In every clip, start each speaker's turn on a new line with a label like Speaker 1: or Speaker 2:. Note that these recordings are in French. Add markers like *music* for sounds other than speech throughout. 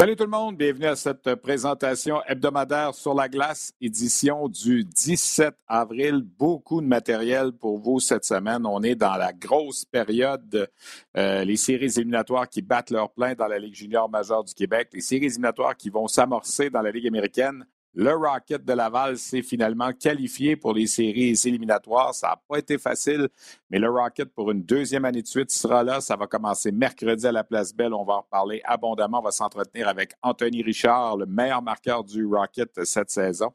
Speaker 1: Salut tout le monde, bienvenue à cette présentation hebdomadaire sur la glace, édition du 17 avril. Beaucoup de matériel pour vous cette semaine. On est dans la grosse période, euh, les séries éliminatoires qui battent leur plein dans la Ligue junior majeure du Québec, les séries éliminatoires qui vont s'amorcer dans la Ligue américaine. Le Rocket de Laval s'est finalement qualifié pour les séries éliminatoires. Ça n'a pas été facile, mais le Rocket, pour une deuxième année de suite, sera là. Ça va commencer mercredi à la Place Belle. On va en reparler abondamment. On va s'entretenir avec Anthony Richard, le meilleur marqueur du Rocket cette saison.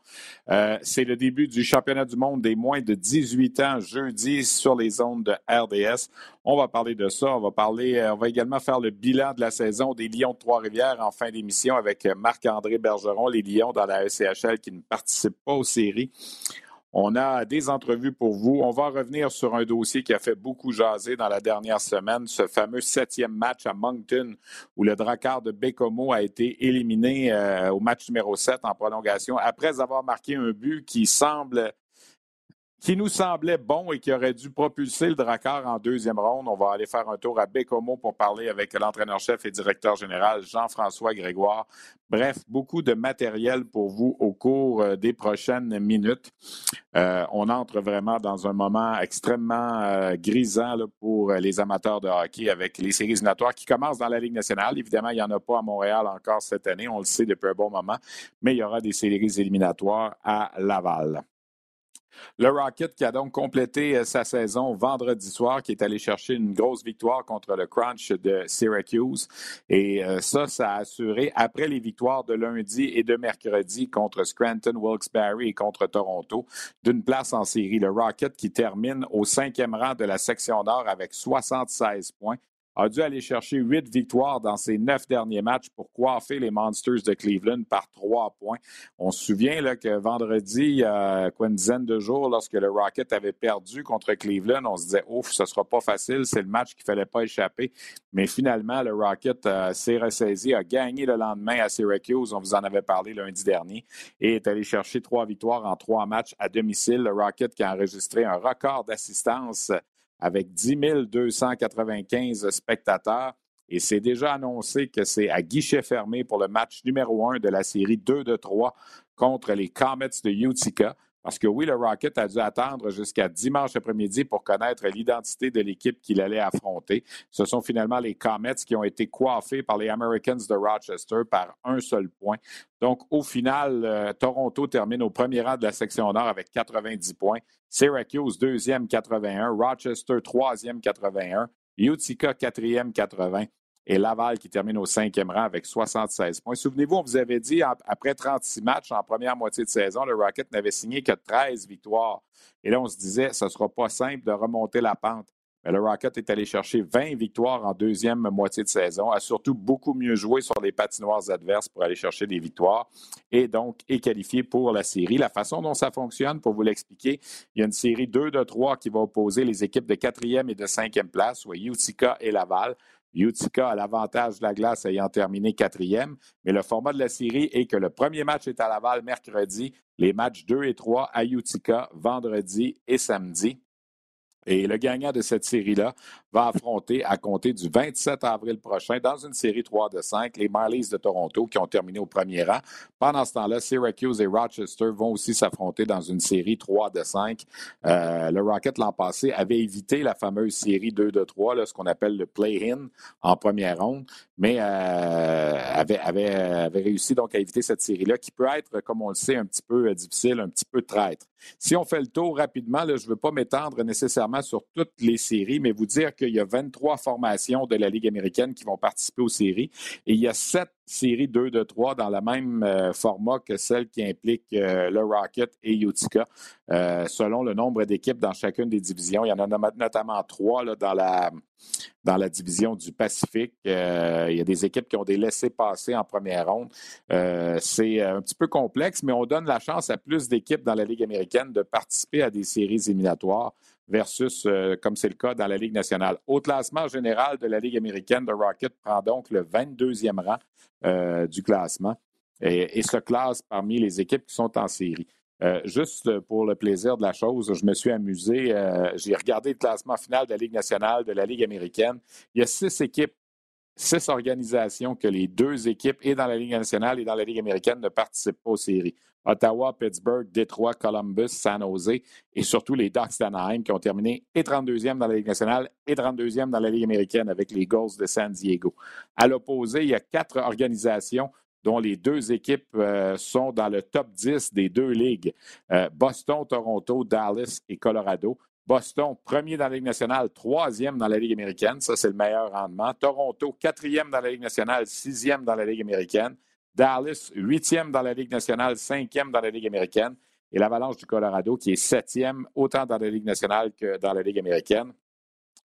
Speaker 1: Euh, c'est le début du championnat du monde des moins de 18 ans jeudi sur les zones de RDS. On va parler de ça. On va parler, euh, on va également faire le bilan de la saison des Lions de Trois-Rivières en fin d'émission avec Marc-André Bergeron, les Lions dans la SCA qui ne participe pas aux séries. On a des entrevues pour vous. On va revenir sur un dossier qui a fait beaucoup jaser dans la dernière semaine, ce fameux septième match à Moncton où le Drakkar de Bécomo a été éliminé euh, au match numéro 7 en prolongation après avoir marqué un but qui semble qui nous semblait bon et qui aurait dû propulser le Drakkar en deuxième ronde. On va aller faire un tour à Bécomo pour parler avec l'entraîneur-chef et directeur général Jean-François Grégoire. Bref, beaucoup de matériel pour vous au cours euh, des prochaines minutes. Euh, on entre vraiment dans un moment extrêmement euh, grisant pour les amateurs de hockey avec les séries éliminatoires qui commencent dans la Ligue nationale. Évidemment, il n'y en a pas à Montréal encore cette année, on le sait depuis un bon moment, mais il y aura des séries éliminatoires à Laval. Le Rocket qui a donc complété euh, sa saison vendredi soir, qui est allé chercher une grosse victoire contre le Crunch de Syracuse. Et euh, ça, ça a assuré, après les victoires de lundi et de mercredi contre Scranton, Wilkes-Barre et contre Toronto, d'une place en série. Le Rocket qui termine au cinquième rang de la section nord avec 76 points a dû aller chercher huit victoires dans ses neuf derniers matchs pour coiffer les Monsters de Cleveland par trois points. On se souvient là, que vendredi, il y a une dizaine de jours, lorsque le Rocket avait perdu contre Cleveland, on se disait ouf, ce ne sera pas facile, c'est le match qu'il ne fallait pas échapper. Mais finalement, le Rocket euh, s'est ressaisi, a gagné le lendemain à Syracuse, on vous en avait parlé lundi dernier, et est allé chercher trois victoires en trois matchs à domicile. Le Rocket qui a enregistré un record d'assistance avec 10 295 spectateurs. Et c'est déjà annoncé que c'est à guichet fermé pour le match numéro un de la série 2 de 3 contre les Comets de Utica. Parce que oui, le Rocket a dû attendre jusqu'à dimanche après-midi pour connaître l'identité de l'équipe qu'il allait affronter. Ce sont finalement les Comets qui ont été coiffés par les Americans de Rochester par un seul point. Donc, au final, euh, Toronto termine au premier rang de la section nord avec 90 points. Syracuse, deuxième, 81. Rochester, troisième, 81. Utica, quatrième, 80 et Laval qui termine au cinquième rang avec 76 points. Souvenez-vous, on vous avait dit, après 36 matchs en première moitié de saison, le Rocket n'avait signé que 13 victoires. Et là, on se disait, ce ne sera pas simple de remonter la pente. Mais le Rocket est allé chercher 20 victoires en deuxième moitié de saison, a surtout beaucoup mieux joué sur les patinoires adverses pour aller chercher des victoires et donc est qualifié pour la série. La façon dont ça fonctionne, pour vous l'expliquer, il y a une série 2 de 3 qui va opposer les équipes de quatrième et de cinquième place, soit Utica et Laval. Utica a l'avantage de la glace ayant terminé quatrième, mais le format de la série est que le premier match est à Laval mercredi, les matchs 2 et 3 à Utica vendredi et samedi. Et le gagnant de cette série-là va affronter à compter du 27 avril prochain dans une série 3 de 5 les Marlies de Toronto qui ont terminé au premier rang. Pendant ce temps-là, Syracuse et Rochester vont aussi s'affronter dans une série 3 de 5. Euh, le Rocket l'an passé avait évité la fameuse série 2 de 3, ce qu'on appelle le play-in en première ronde, mais euh, avait, réussi donc à éviter cette série-là qui peut être, comme on le sait, un petit peu euh, difficile, un petit peu traître. Si on fait le tour rapidement, je ne veux pas m'étendre nécessairement sur toutes les séries, mais vous dire que qu'il y a 23 formations de la Ligue américaine qui vont participer aux séries et il y a sept séries 2 de 3 dans le même euh, format que celle qui implique euh, le Rocket et Utica, euh, selon le nombre d'équipes dans chacune des divisions. Il y en a notamment trois dans, la, dans la division du Pacifique. il y a des équipes qui ont des laissés-passer en première ronde. C'est un petit peu complexe, mais on donne la chance à plus d'équipes dans la Ligue américaine de participer à des séries éliminatoires versus, comme c'est le cas dans la Ligue nationale. Au classement général de la Ligue américaine, le Rocket prend donc le 22e rang euh, du classement et, se classe parmi les équipes qui sont en série. Euh, juste pour le plaisir de la chose, je me suis amusé. Euh, j'ai regardé le classement final de la Ligue nationale, de la Ligue américaine. Il y a six équipes, six organisations que les deux équipes, et dans la Ligue nationale et dans la Ligue américaine, ne participent pas aux séries. Ottawa, Pittsburgh, Détroit, Columbus, San Jose et surtout les Ducks d'Anaheim qui ont terminé et 32e dans la Ligue nationale et 32e dans la Ligue américaine avec les Gulls de San Diego. À l'opposé, il y a quatre organisations dont les deux équipes euh, sont dans le top 10 des deux ligues. Euh, Boston, Toronto, Dallas et Colorado. Boston, premier dans la Ligue nationale, troisième dans la Ligue américaine. Ça, c'est le meilleur rendement. Toronto, quatrième dans la Ligue nationale, sixième dans la Ligue américaine. Dallas, huitième dans la Ligue nationale, cinquième dans la Ligue américaine. Et l'Avalanche du Colorado, qui est septième, autant dans la Ligue nationale que dans la Ligue américaine.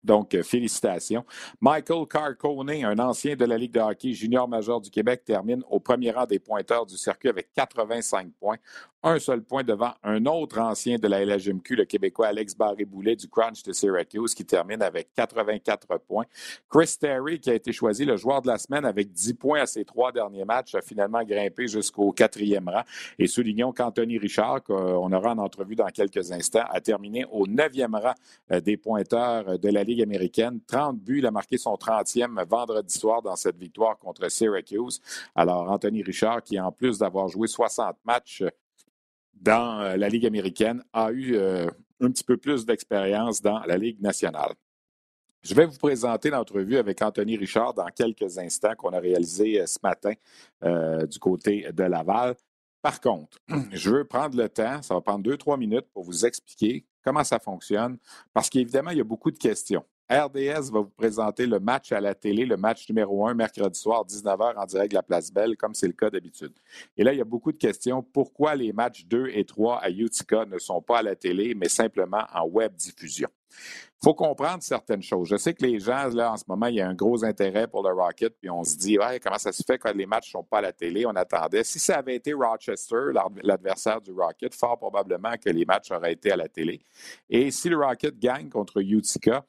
Speaker 1: Donc, euh, félicitations. Michael Carcone, un ancien de la Ligue de hockey junior majeur du Québec, termine au premier rang des pointeurs du circuit avec 85 points. Un seul point devant un autre ancien de la LHMQ, le Québécois Alex Barré-Boulet du Crunch de Syracuse, qui termine avec 84 points. Chris Terry, qui a été choisi le joueur de la semaine avec 10 points à ses trois derniers matchs, a finalement grimpé jusqu'au quatrième rang. Et soulignons qu'Anthony Richard, qu'on aura en entrevue dans quelques instants, a terminé au neuvième rang euh, des pointeurs de la Ligue américaine. 30 buts, il a marqué son 30e vendredi soir dans cette victoire contre Syracuse. Alors, Anthony Richard, qui en plus d'avoir joué 60 matchs dans euh, la Ligue américaine, a eu euh, un petit peu plus d'expérience dans la Ligue nationale. Je vais vous présenter l'entrevue avec Anthony Richard dans quelques instants qu'on a réalisé euh, ce matin du côté de Laval. Par contre, *clears throat* je veux prendre le temps, ça va prendre deux, trois minutes pour vous expliquer comment ça fonctionne, parce qu'évidemment, il y a beaucoup de questions. RDS va vous présenter le match à la télé, le match numéro un, mercredi soir, 19h, en direct de la Place Belle, comme c'est le cas d'habitude. Et là, il y a beaucoup de questions. Pourquoi les matchs 2 et 3 à Utica ne sont pas à la télé, mais simplement en web diffusion? Il faut comprendre certaines choses. Je sais que les gens, là, en ce moment, il y a un gros intérêt pour le Rocket, puis on se dit, ouais, comment ça se fait quand les matchs ne sont pas à la télé? On attendait. Si ça avait été Rochester, l'adversaire du Rocket, fort probablement que les matchs auraient été à la télé. Et si le Rocket gagne contre Utica,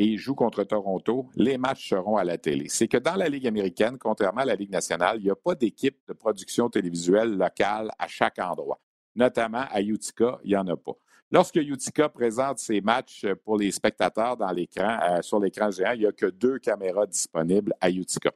Speaker 1: et joue contre Toronto, les matchs seront à la télé. C'est que dans la Ligue américaine, contrairement à la Ligue nationale, il n'y a pas d'équipe de production télévisuelle locale à chaque endroit. Notamment à Utica, il n'y en a pas. Lorsque Utica présente ses matchs pour les spectateurs euh, sur l'écran géant, il n'y a que deux caméras disponibles à Utica.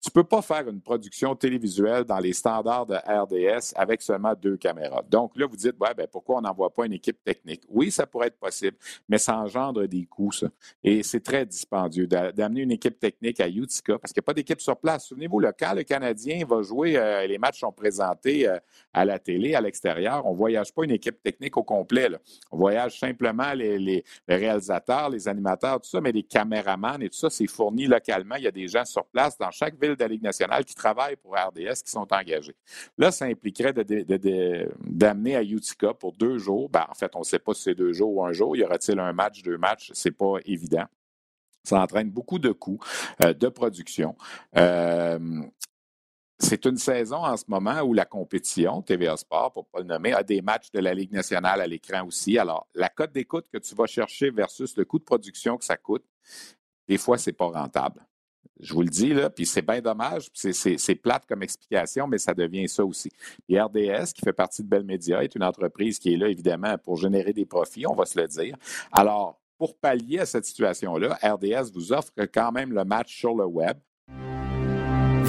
Speaker 1: Tu ne peux pas faire une production télévisuelle dans les standards de RDS avec seulement deux caméras. Donc là, vous dites, ouais, ben, pourquoi on n'envoie pas une équipe technique? Oui, ça pourrait être possible, mais ça engendre des coûts, ça. Et c'est très dispendieux d'amener une équipe technique à Utica parce qu'il n'y a pas d'équipe sur place. Souvenez-vous, le quand le Canadien va jouer, euh, les matchs sont présentés euh, à la télé, à l'extérieur, on ne voyage pas une équipe technique au complet. On voyage simplement les, réalisateurs, les animateurs, tout ça, mais les caméramans et tout ça, c'est fourni localement. Il y a des gens sur place dans chaque ville de la Ligue nationale qui travaillent pour RDS, qui sont engagés. Là, ça impliquerait d'amener à Utica pour deux jours. Ben, en fait, on ne sait pas si c'est deux jours ou un jour. Y aura-t-il un match, deux matchs? Ce n'est pas évident. Ça entraîne beaucoup de coûts euh, de production. Euh, c'est une saison en ce moment où la compétition, TVA Sport, pour ne pas le nommer, a des matchs de la Ligue nationale à l'écran aussi. Alors, la cote d'écoute que tu vas chercher versus le coût de production que ça coûte, des fois, c'est pas rentable. Je vous le dis, là, puis c'est bien dommage, c'est plate comme explication, mais ça devient ça aussi. RDS, qui fait partie de Bell Media, est une entreprise qui est là, évidemment, pour générer des profits, on va se le dire. Alors, pour pallier à cette situation-là, RDS vous offre quand même le match sur le web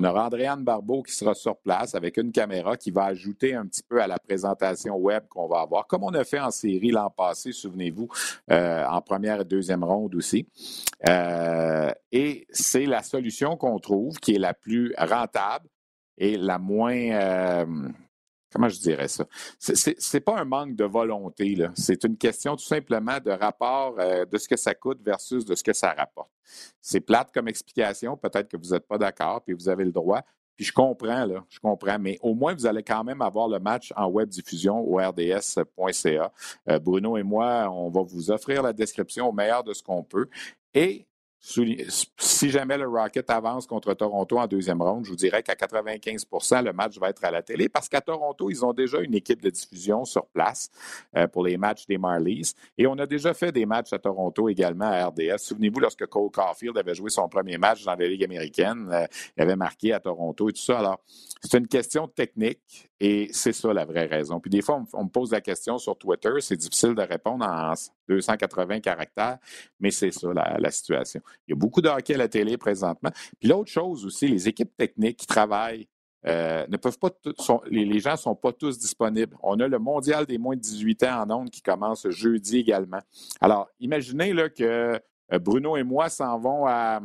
Speaker 1: On aura Andréane Barbeau qui sera sur place avec une caméra qui va ajouter un petit peu à la présentation web qu'on va avoir, comme on a fait en série l'an passé, souvenez-vous, euh, en première et deuxième ronde aussi. Euh, et c'est la solution qu'on trouve qui est la plus rentable et la moins, euh, comment je dirais ça? C'est pas un manque de volonté, là. C'est une question tout simplement de rapport euh, de ce que ça coûte versus de ce que ça rapporte. C'est plate comme explication, peut-être que vous n'êtes pas d'accord, puis vous avez le droit. Puis je comprends, là, je comprends, mais au moins vous allez quand même avoir le match en web diffusion au rds.ca. Euh, Bruno et moi, on va vous offrir la description au meilleur de ce qu'on peut. Et si jamais le Rocket avance contre Toronto en deuxième ronde, je vous dirais qu'à 95% le match va être à la télé parce qu'à Toronto, ils ont déjà une équipe de diffusion sur place euh, pour les matchs des Marlies. Et on a déjà fait des matchs à Toronto également à RDS. Souvenez-vous, lorsque Cole Caulfield avait joué son premier match dans la Ligue américaine, euh, il avait marqué à Toronto et tout ça. Alors, c'est une question technique et c'est ça la vraie raison. Puis des fois, on, me pose la question sur Twitter, c'est difficile de répondre en 280 caractères, mais c'est ça la, situation. Il y a beaucoup de hockey à la télé présentement. Puis l'autre chose aussi, les équipes techniques qui travaillent euh, ne peuvent pas les, gens ne sont pas tous disponibles. On a le mondial des moins de 18 ans en ondes qui commence jeudi également. Alors, imaginez là, que euh, Bruno et moi s'en vont à,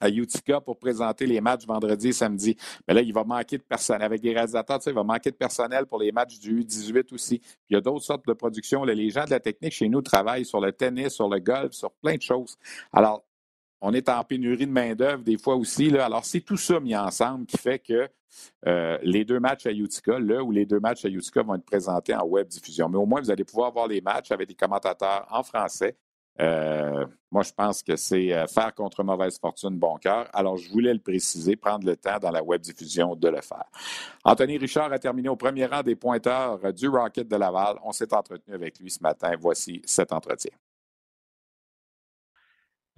Speaker 1: à Utica pour présenter les matchs vendredi et samedi. Mais là, il va manquer de personnel. Avec les réalisateurs, il va manquer de personnel pour les matchs du U18 aussi. il y a d'autres sortes de productions. les gens de la technique chez nous travaillent sur le tennis, sur le golf, sur plein de choses. Alors, on est en pénurie de main-d'œuvre des fois aussi. Alors, c'est tout ça mis ensemble qui fait que euh, les deux matchs à Utica, là où les deux matchs à Utica vont être présentés en web diffusion. Mais au moins, vous allez pouvoir voir les matchs avec des commentateurs en français euh, moi, je pense que c'est euh, faire contre mauvaise fortune bon cœur. Alors, je voulais le préciser, prendre le temps dans la web diffusion de le faire. Anthony Richard a terminé au premier rang des pointeurs du Rocket de Laval. On s'est entretenu avec lui ce matin. Voici cet entretien.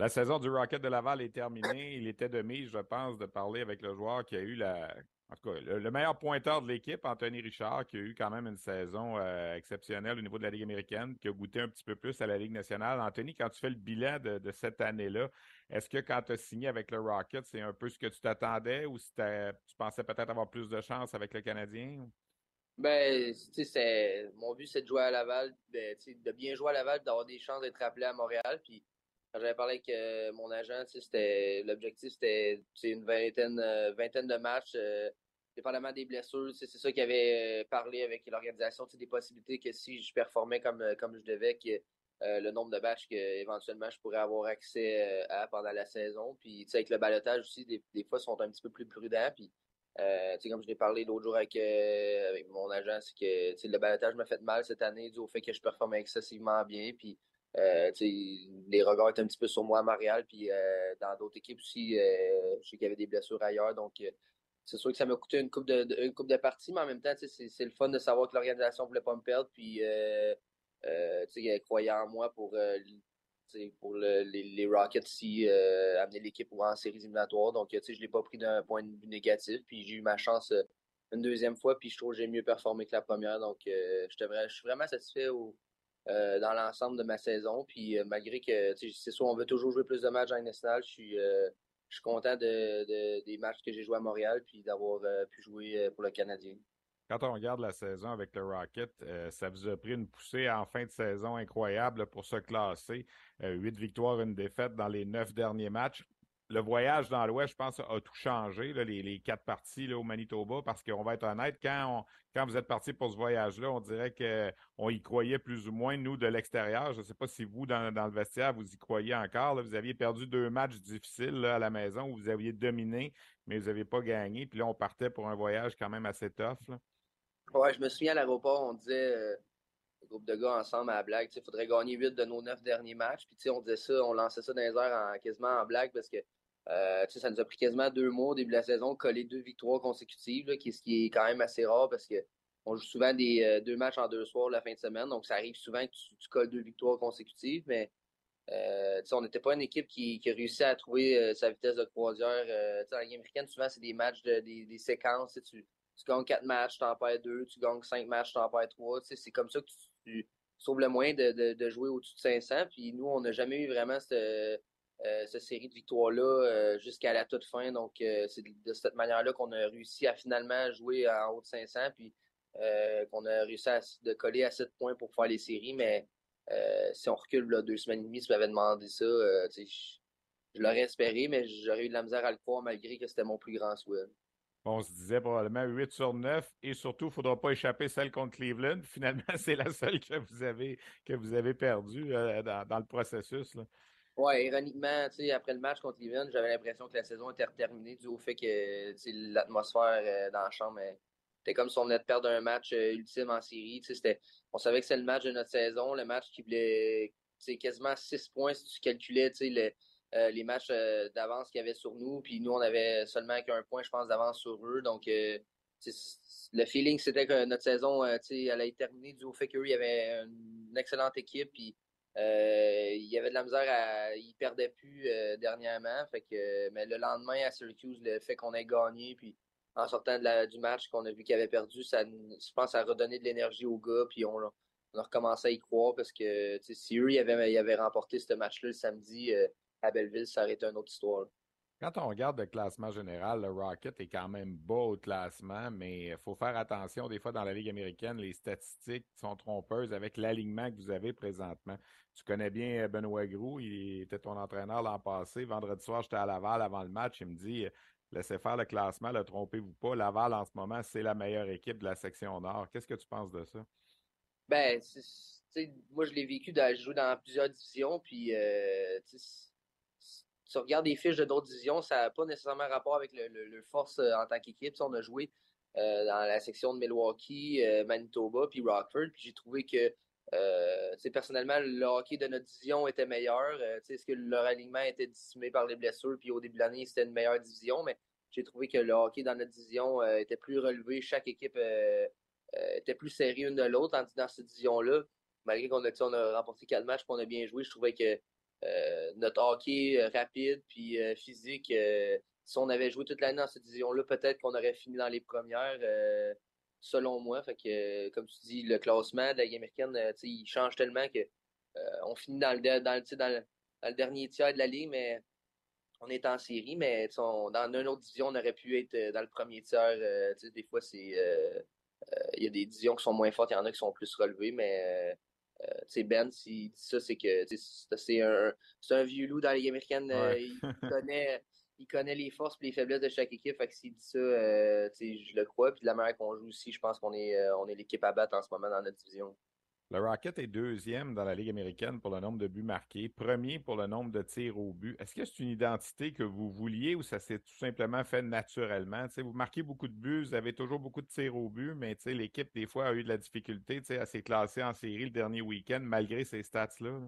Speaker 1: La saison du Rocket de Laval est terminée. Il était de mise, je pense, de parler avec le joueur qui a eu la en tout cas, le, meilleur pointeur de l'équipe, Anthony Richard, qui a eu quand même une saison euh, exceptionnelle au niveau de la Ligue américaine, qui a goûté un petit peu plus à la Ligue nationale. Anthony, quand tu fais le bilan de, cette année-là, est-ce que quand tu as signé avec le Rocket, c'est un peu ce que tu t'attendais ou tu pensais peut-être avoir plus de chance avec le Canadien?
Speaker 2: Ben, tu sais, mon but, c'est de jouer à Laval, de, bien jouer à Laval, d'avoir des chances d'être appelé à Montréal. J'avais parlé avec euh, mon agent, c'était l'objectif c'était une vingtaine, euh, vingtaine de matchs, euh, dépendamment des blessures. C'est ça qu'il avait parlé avec l'organisation, des possibilités que si je performais comme, comme je devais, que le nombre de matchs que éventuellement je pourrais avoir accès à pendant la saison. Puis avec le balotage aussi, des, des, fois, ils sont un petit peu plus prudents. Puis comme je l'ai parlé l'autre jour avec, avec, mon agent, c'est que le balotage m'a fait mal cette année dû au fait que je performais excessivement bien. Puis euh, les regards étaient un petit peu sur moi à Montréal, puis euh, dans d'autres équipes aussi, euh, je sais qu'il y avait des blessures ailleurs, donc c'est sûr que ça m'a coûté une coupe de, une coupe de partie, mais en même temps, c'est le fun de savoir que l'organisation ne voulait pas me perdre, puis euh, elle croyait en moi pour, pour les, Rockets ici, amener l'équipe en séries éliminatoires, donc je ne l'ai pas pris d'un point de vue négatif, puis j'ai eu ma chance une deuxième fois, puis je trouve que j'ai mieux performé que la première, donc je suis vraiment satisfait au euh, dans l'ensemble de ma saison. Puis euh, malgré que c'est sûr, on veut toujours jouer plus de matchs en national, je suis, euh, je suis content de, des matchs que j'ai joués à Montréal puis d'avoir pu jouer pour le Canadien.
Speaker 1: Quand on regarde la saison avec le Rocket, ça vous a pris une poussée en fin de saison incroyable pour se classer. Huit victoires, une défaite dans les neuf derniers matchs le voyage dans l'Ouest, je pense, a tout changé, les, quatre parties au Manitoba, parce qu'on va être honnête, quand, vous êtes parti pour ce voyage-là, on dirait qu'on y croyait plus ou moins, nous, de l'extérieur. Je ne sais pas si vous, dans, le vestiaire, vous y croyez encore. Vous aviez perdu deux matchs difficiles à la maison où vous aviez dominé, mais vous n'aviez pas gagné. Puis là, on partait pour un voyage quand même assez tough.
Speaker 2: Oui, je me souviens à l'aéroport, on disait, euh, groupe de gars ensemble à la blague, il faudrait gagner huit de nos neuf derniers matchs. Puis on disait ça, on lançait ça dans les airs en, quasiment en blague parce que ça nous a pris quasiment deux mois au début de la saison, coller deux victoires consécutives, là, ce qui est quand même assez rare parce que on joue souvent des deux matchs en deux soirs la fin de semaine, donc ça arrive souvent que tu, colles deux victoires consécutives, mais on n'était pas une équipe qui, qui réussit à trouver sa vitesse de croisière. dans la game américaine, souvent, c'est des matchs, de, des, séquences. Tu, tu gagnes quatre matchs, tu en perds deux, tu gagnes cinq matchs, tu en perds trois. C'est comme ça que tu, trouves le moyen de, de, jouer au-dessus de 500. Puis nous, on n'a jamais eu vraiment cette, euh, cette série de victoires-là euh, jusqu'à la toute fin. Donc, euh, c'est de, cette manière-là qu'on a réussi à finalement jouer en haut de 500. Puis qu'on a réussi à de coller à 7 points pour faire les séries. Mais si on recule deux semaines et demie, si tu m'avais demandé ça, je, l'aurais espéré, mais j'aurais eu de la misère à le croire malgré que c'était mon plus grand souhait.
Speaker 1: On se disait probablement 8 sur 9 et surtout, il ne faudra pas échapper celle contre Cleveland. *laughs* Finalement, c'est la seule que vous avez, avez perdue dans, le processus.
Speaker 2: Ouais, ironiquement, après le match contre Cleveland, j'avais l'impression que la saison était terminée dû au fait que l'atmosphère euh, dans la chambre était comme si on venait de perdre un match euh, ultime en série. On savait que c'était le match de notre saison, le match qui voulait quasiment 6 points si tu calculais le, euh, les matchs d'avance qu'il y avait sur nous. Puis nous, on avait seulement qu'un point, je pense, d'avance sur eux. Donc, le feeling, c'était que notre saison allait terminer dû au fait qu'eux, il y avait une excellente équipe. Puis euh, il y avait de la misère à. Il perdait plus euh, dernièrement. Fait que, mais le lendemain à Syracuse, le fait qu'on ait gagné, puis en sortant du match qu'on a vu qu'il avait perdu, ça, je pense, ça a redonné de l'énergie aux gars, puis on, a recommencé à y croire parce que si eux, ils avaient, remporté ce match-là le samedi euh, à Belleville, ça aurait été une autre histoire.
Speaker 1: Quand on regarde le classement général, le Rocket est quand même bas au classement, mais il faut faire attention. Des fois, dans la Ligue américaine, les statistiques sont trompeuses avec l'alignement que vous avez présentement. Tu connais bien Benoît Groux, il était ton entraîneur l'an passé. Vendredi soir, j'étais à Laval avant le match. Il me dit Laissez faire le classement, le trompez-vous pas. Laval, en ce moment, c'est la meilleure équipe de la section Nord. Qu'est-ce que tu penses de ça?
Speaker 2: Ben, moi, je l'ai vécu dans, jouer dans plusieurs divisions, puis euh, tu regardes des fiches de d'autres divisions, ça n'a pas nécessairement rapport avec le, force euh, en tant qu'équipe. On a joué euh, dans la section de Milwaukee, euh, Manitoba, puis Rockford, puis j'ai trouvé que personnellement, le hockey de notre division était meilleur. Est-ce que leur alignement était dissimé par les blessures, puis au début de l'année, c'était une meilleure division, mais j'ai trouvé que le hockey dans notre division était plus relevé. Chaque équipe était plus serrée une de l'autre, tandis dans cette division-là, malgré qu'on a, on a remporté quatre matchs, qu'on a bien joué, je trouvais que notre hockey euh, rapide puis euh, physique, si on avait joué toute l'année dans cette division-là, peut-être qu'on aurait fini dans les premières, selon moi. Fait que, comme tu dis, le classement de la Ligue américaine, il change tellement que on finit dans le, dans, le, dernier tiers de la Ligue, mais on est en série, mais dans une autre division, on aurait pu être dans le premier tiers. des fois, c'est il y a des divisions qui sont moins fortes, il y en a qui sont plus relevées, mais euh, ben, s'il dit ça, c'est que c'est un, un vieux loup dans les américaines. Euh, il, *laughs* connaît, il connaît les forces et les faiblesses de chaque équipe. Fait que s'il dit ça, euh, je le crois. Puis de la manière qu'on joue aussi, je pense qu'on est, on est l'équipe à battre en ce moment dans notre division.
Speaker 1: Le Rocket est deuxième dans la Ligue américaine pour le nombre de buts marqués, premier pour le nombre de tirs au but. Est-ce que c'est une identité que vous vouliez ou ça s'est tout simplement fait naturellement? vous marquez beaucoup de buts, vous avez toujours beaucoup de tirs au but, mais l'équipe, des fois, a eu de la difficulté à se classer en série le dernier week-end malgré ces stats-là.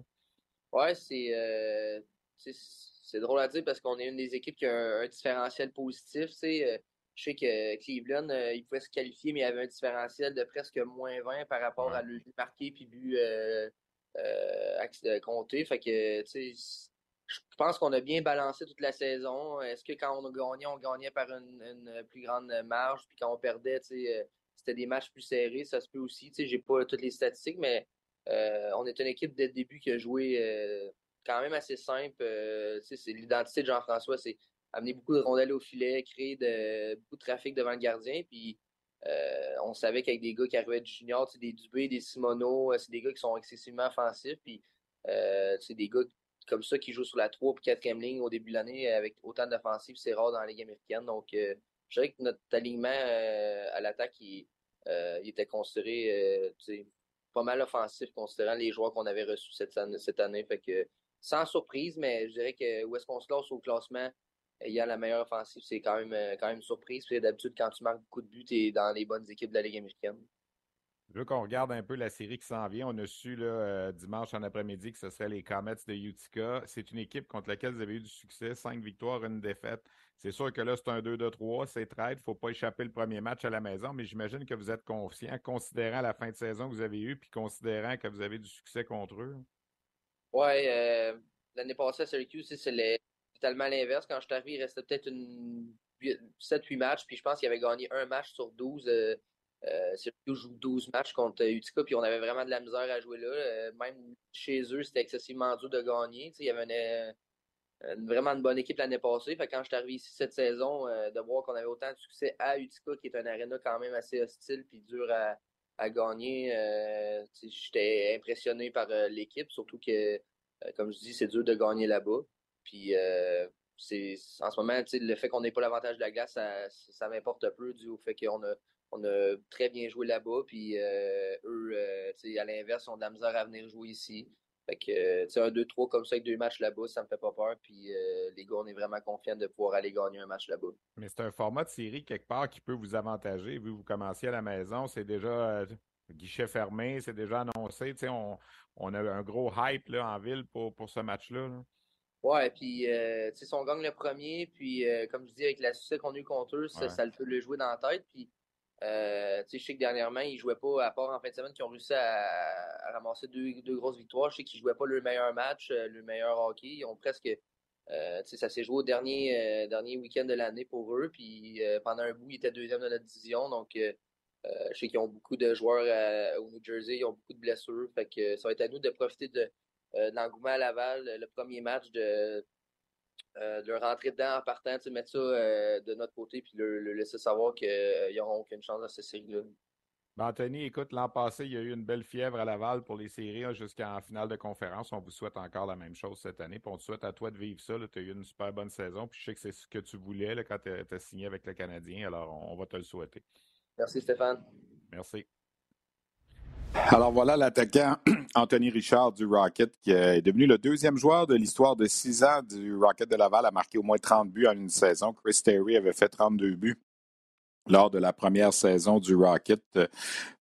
Speaker 2: Oui, euh, c'est drôle à dire parce qu'on est une des équipes qui a un, différentiel positif. Euh, je sais que Cleveland, euh, il pouvait se qualifier, mais il y avait un différentiel de presque moins 20 par rapport à le marqué puis but euh, euh, compté. Fait que, je pense qu'on a bien balancé toute la saison. Est-ce que quand on a gagné, on gagnait par une, plus grande marge, puis quand on perdait, c'était des matchs plus serrés, ça se peut aussi. J'ai pas toutes les statistiques, mais on est une équipe dès le début qui a joué quand même assez simple. c'est l'identité de Jean-François, c'est amener beaucoup de rondelles au filet, créer beaucoup de trafic devant le gardien. Puis euh, on savait qu'avec des gars qui arrivaient du junior, des Dubé, des Simono, euh, c'est des gars qui sont excessivement offensifs. Puis euh, c'est des gars comme ça qui jouent sur la 3 et 4e ligne au début de l'année avec autant d'offensives, c'est rare dans la Ligue américaine. Donc je dirais que notre alignement à l'attaque, il, était considéré pas mal offensif considérant les joueurs qu'on avait reçus cette, cette année. Fait que sans surprise, mais je dirais que où est-ce qu'on se classe au classement ayant la meilleure offensive, c'est quand même, euh, quand même une surprise. D'habitude, quand tu marques beaucoup de buts, tu es dans les bonnes équipes de la Ligue américaine.
Speaker 3: Je veux qu'on regarde un peu la série qui s'en vient. On a su là, euh, dimanche en après-midi que ce serait les Comets de Utica. C'est une équipe contre laquelle vous avez eu du succès, cinq victoires, une défaite. C'est sûr que là, c'est un 2-2-3, c'est trade. Il ne faut pas échapper le premier match à la maison, mais j'imagine que vous êtes confiant, considérant la fin de saison que vous avez eue, puis considérant que vous avez du succès contre eux.
Speaker 2: Oui, euh, l'année passée à Syracuse, c'est totalement l'inverse. Quand je suis arrivé, il restait peut-être une 7-8 matchs, puis je pense qu'il avait gagné un match sur 12. Euh, euh, joue 12 matchs contre Utica, puis on avait vraiment de la misère à jouer là. Euh, même chez eux, c'était excessivement dur de gagner. il y avait une, vraiment une bonne équipe l'année passée. Fait quand je suis arrivé ici cette saison, de voir qu'on avait autant de succès à Utica, qui est un aréna quand même assez hostile puis dur à gagner, j'étais impressionné par l'équipe, surtout que, comme je dis, c'est dur de gagner là-bas. Puis c'est en ce moment, le fait qu'on n'ait pas l'avantage de la glace, ça, m'importe peu dû au fait qu'on a, on a très bien joué là-bas. Puis euh, eux, euh, à l'inverse, ont de la misère à venir jouer ici. Fait que, un 2-3 comme ça avec deux matchs là-bas, ça me fait pas peur. Puis euh, les gars, on est vraiment confiants de pouvoir aller gagner un match là-bas.
Speaker 3: Mais c'est un format de série quelque part qui peut vous avantager. Vu que vous commenciez à la maison, c'est déjà guichet fermé, c'est déjà annoncé. On, on a un gros hype là, en ville pour, pour ce match-là. là
Speaker 2: Ouais, puis euh, si on gagne le premier, puis euh, comme je dis, avec la succès qu'on a eu contre eux, ça, ça, peut le jouer dans la tête. Puis euh, je sais que dernièrement, ils jouaient pas, à part en fin de semaine, qui ont réussi à, ramasser deux, deux, grosses victoires. Je sais qu'ils jouaient pas le meilleur match, euh, le meilleur hockey. Ils ont presque. Euh, ça s'est joué au dernier, dernier week-end de l'année pour eux. Puis pendant un bout, ils étaient deuxième de notre division. Donc je sais qu'ils ont beaucoup de joueurs au New Jersey, ils ont beaucoup de blessures. Fait que ça va être à nous de profiter de l'engouement à Laval, le premier match de, euh, de rentrer dedans en partant, mettre ça euh, de notre côté puis le, laisser savoir qu'ils n'auront aucune chance dans cette série-là.
Speaker 3: Ben, Anthony, écoute, l'an passé, il y a eu une belle fièvre à Laval pour les séries hein, jusqu'en finale de conférence. On vous souhaite encore la même chose cette année. Puis on te souhaite à toi de vivre ça. Tu as eu une super bonne saison. Puis je sais que c'est ce que tu voulais là, quand tu as, signé avec le Canadien. Alors, on va te le souhaiter.
Speaker 2: Merci, Stéphane.
Speaker 3: Merci.
Speaker 1: Alors voilà l'attaquant *clears throat* Anthony Richard du Rocket qui est devenu le deuxième joueur de l'histoire de six ans du Rocket de Laval à marquer au moins 30 buts en une saison. Chris Terry avait fait 32 buts lors de la première saison du Rocket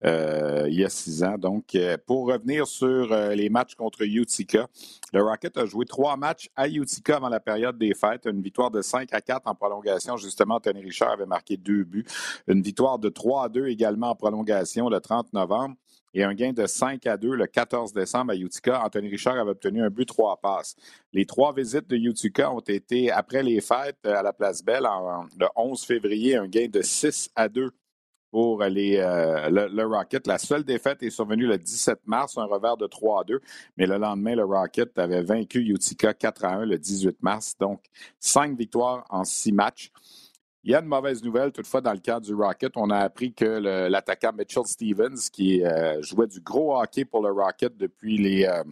Speaker 1: euh, il y a six ans. Donc, euh, pour revenir sur euh, les matchs contre Utica, le Rocket a joué trois matchs à Utica avant la période des fêtes. Une victoire de 5 à 4 en prolongation. Justement, Anthony Richard avait marqué deux buts. Une victoire de 3 à 2 également en prolongation le 30 novembre et un gain de 5 à 2 le 14 décembre à Utica. Anthony Richard avait obtenu un but, trois passes. Les trois visites de Utica ont été après les fêtes à la Place Belle le 11 février, un gain de 6 à 2 pour les, euh, le, Rocket. La seule défaite est survenue le 17 mars, un revers de 3 à 2, mais le lendemain, le Rocket avait vaincu Utica 4 à 1 le 18 mars. Donc, cinq victoires en six matchs. Il y a une mauvaise nouvelle, toutefois, dans le cadre du Rocket. On a appris que l'attaquant Mitchell Stevens, qui euh, jouait du gros hockey pour le Rocket depuis les, euh,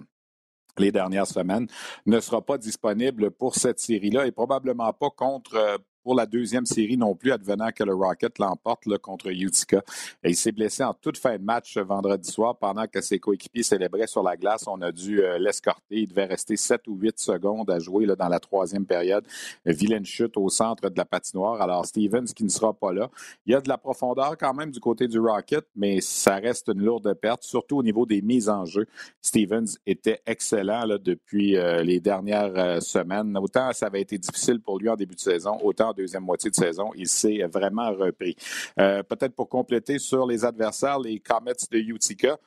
Speaker 1: les dernières semaines, ne sera pas disponible pour cette série-là et probablement pas contre, euh, pour la deuxième série non plus, advenant que le Rocket l'emporte contre Utica. il s'est blessé en toute fin de match vendredi soir pendant que ses coéquipiers célébraient sur la glace. On a dû euh, l'escorter. Il devait rester 7 ou 8 secondes à jouer là, dans la troisième période. Vilaine chute au centre de la patinoire. Alors, Stevens qui ne sera pas là. Il y a de la profondeur quand même du côté du Rocket, mais ça reste une lourde perte, surtout au niveau des mises en jeu. Stevens était excellent là, depuis euh, les dernières euh, semaines. Autant ça avait été difficile pour lui en début de saison, autant deuxième moitié de saison, il s'est vraiment repris. Euh, peut-être pour compléter sur les adversaires, les Comets de Utica.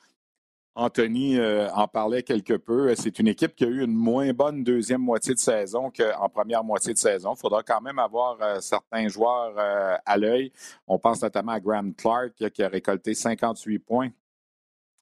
Speaker 1: Anthony euh, en parlait quelque peu. C'est une équipe qui a eu une moins bonne deuxième moitié de saison qu'en première moitié de saison. Il faudra quand même avoir euh, certains joueurs à l'œil. On pense notamment à Graham Clark qui a récolté 58 points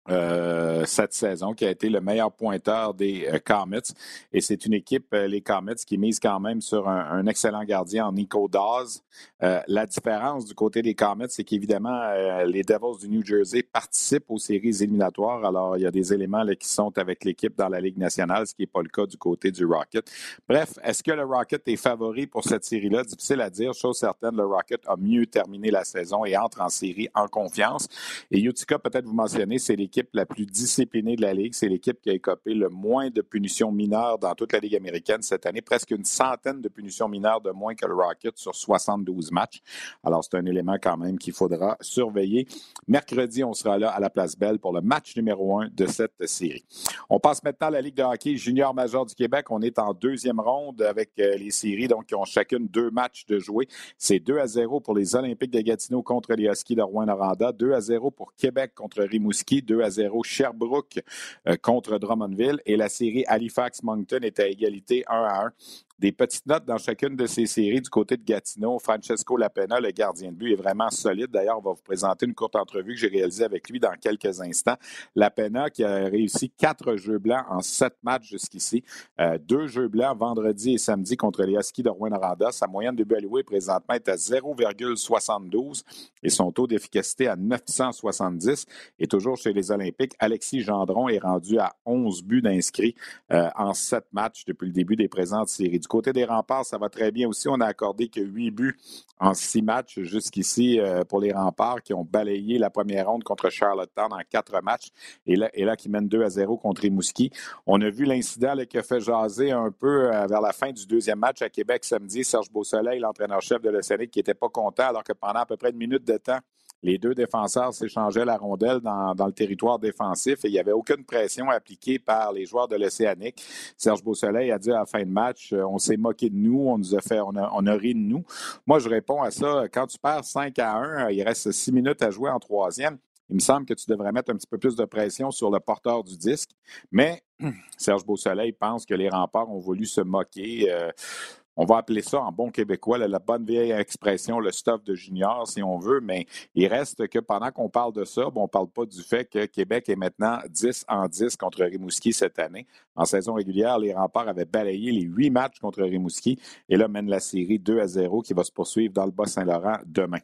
Speaker 1: euh, cette saison, qui a été le meilleur pointeur des euh, Comets. Et c'est une équipe, euh, les Comets, qui mise quand même sur un, excellent gardien en Nico Dawes. la différence du côté des Comets, c'est qu'évidemment, les Devils du New Jersey participent aux séries éliminatoires. Alors, il y a des éléments qui sont avec l'équipe dans la Ligue nationale, ce qui n'est pas le cas du côté du Rocket. Bref, est-ce que le Rocket est favori pour cette série-là? Difficile à dire. Chose certaine, le Rocket a mieux terminé la saison et entre en série en confiance. Et Utica, peut-être vous mentionnez, c'est l'équipe l'équipe la plus disciplinée de la Ligue. C'est l'équipe qui a écopé le moins de punitions mineures dans toute la Ligue américaine cette année. Presque une centaine de punitions mineures de moins que le Rocket sur 72 matchs. Alors, c'est un élément quand même qu'il faudra surveiller. Mercredi, on sera là à la Place Belle pour le match numéro un de cette série. On passe maintenant à la Ligue de hockey junior majeur du Québec. On est en deuxième ronde avec euh, les séries, donc qui ont chacune deux matchs de jouer. C'est 2 à 0 pour les Olympiques de Gatineau contre les Huskies de Rouen-Noranda, 2 à 0 pour Québec contre Rimouski, 2 à 0 Sherbrooke euh, contre Drummondville. Et la série Halifax-Moncton est à égalité 1 à 1 des petites notes dans chacune de ces séries du côté de Gatineau. Francesco Lapena, le gardien de but, est vraiment solide. D'ailleurs, on va vous présenter une courte entrevue que j'ai réalisée avec lui dans quelques instants. Lapena qui a réussi quatre jeux blancs en sept matchs jusqu'ici. Euh, deux jeux blancs vendredi et samedi contre les Huskies de Rouen-Noranda. Sa moyenne de but alloué présentement est à 0,72 et son taux d'efficacité à 970. Et toujours chez les Olympiques, Alexis Gendron est rendu à 11 buts d'inscrits euh, en sept matchs depuis le début des présentes séries côté des remparts, ça va très bien aussi. On a accordé que huit buts en six matchs jusqu'ici euh, pour les remparts qui ont balayé la première ronde contre Charlottetown en quatre matchs et là, qui mènent 2 à 0 contre Rimouski. On a vu l'incident qui a fait jaser un peu euh, vers la fin du deuxième match à Québec samedi. Serge Beausoleil, l'entraîneur-chef de l'Océanique, qui n'était pas content alors que pendant à peu près une minute de temps, les deux défenseurs s'échangeaient la rondelle dans, le territoire défensif et il n'y avait aucune pression appliquée par les joueurs de l'Océanique. Serge Beausoleil a dit à la fin de match, euh, on s'est moqué de nous, on nous a fait, on a, ri de nous. Moi, je réponds à ça, quand tu perds 5 à 1, il reste 6 minutes à jouer en troisième. Il me semble que tu devrais mettre un petit peu plus de pression sur le porteur du disque. Mais *clears throat* Serge Beausoleil pense que les remparts ont voulu se moquer. Euh, on va appeler ça en bon québécois la, bonne vieille expression, le stuff de junior, si on veut, mais il reste que pendant qu'on parle de ça, on ne parle pas du fait que Québec est maintenant 10 en 10 contre Rimouski cette année. En saison régulière, les remparts avaient balayé les huit matchs contre Rimouski et là mène la série 2 à 0 qui va se poursuivre dans le Bas-Saint-Laurent demain.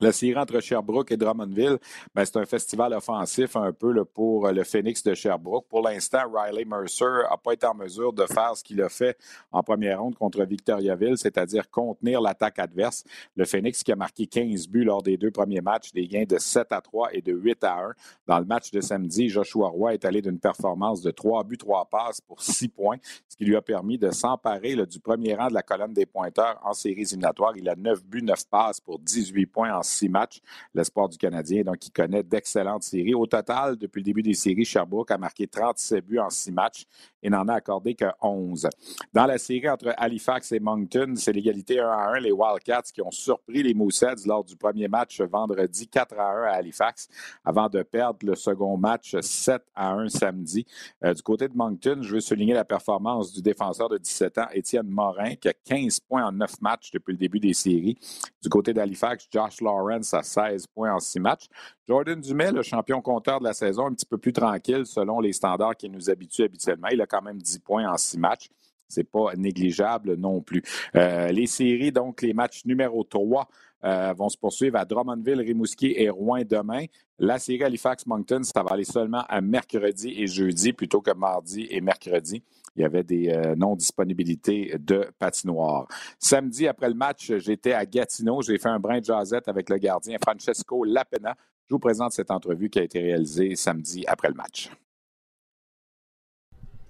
Speaker 1: La série entre Sherbrooke et Drummondville, ben, c'est un festival offensif un peu pour euh, le Phoenix de Sherbrooke. Pour l'instant, Riley Mercer n'a pas été en mesure de faire ce qu'il a fait en première ronde contre Victoriaville, c'est-à-dire contenir l'attaque adverse. Le Phoenix qui a marqué 15 buts lors des deux premiers matchs, des gains de 7 à 3 et de 8 à 1. Dans le match de samedi, Joshua Roy est allé d'une performance de 3 buts, 3 passes pour 6 points, ce qui lui a permis de s'emparer du premier rang de la colonne des pointeurs en séries éliminatoires. Il a 9 buts, 9 passes pour 18 points en six matchs, l'espoir du Canadien, donc il connaît d'excellentes séries. Au total, depuis le début des séries, Sherbrooke a marqué 37 buts en six matchs et n'en a accordé que 11. Dans la série entre Halifax et Moncton, c'est l'égalité 1 à 1. Les Wildcats qui ont surpris les Mooseheads lors du premier match vendredi 4 à 1 à Halifax avant de perdre le second match 7 à 1 samedi. Euh, du côté de Moncton, je veux souligner la performance du défenseur de 17 ans, Étienne Morin, qui a 15 points en 9 matchs depuis le début des séries. Du côté d'Halifax, Josh Lawrence a 16 points en 6 matchs. Jordan Dumais, le champion compteur de la saison, un petit peu plus tranquille selon les standards qui nous habituent habituellement. Il a quand même 10 points en 6 matchs. C'est pas négligeable non plus. Euh, les séries, donc les matchs numéro 3 euh, vont se poursuivre à Drummondville, Rimouski et Rouen demain. La série Halifax-Moncton, ça va aller seulement à mercredi et jeudi plutôt que mardi et mercredi il y avait des euh, non-disponibilités de patinoire. Samedi, après le match, j'étais à Gatineau. J'ai fait un brin de jasette avec le gardien Francesco Lapena. Je vous présente cette entrevue qui a été réalisée samedi après le match.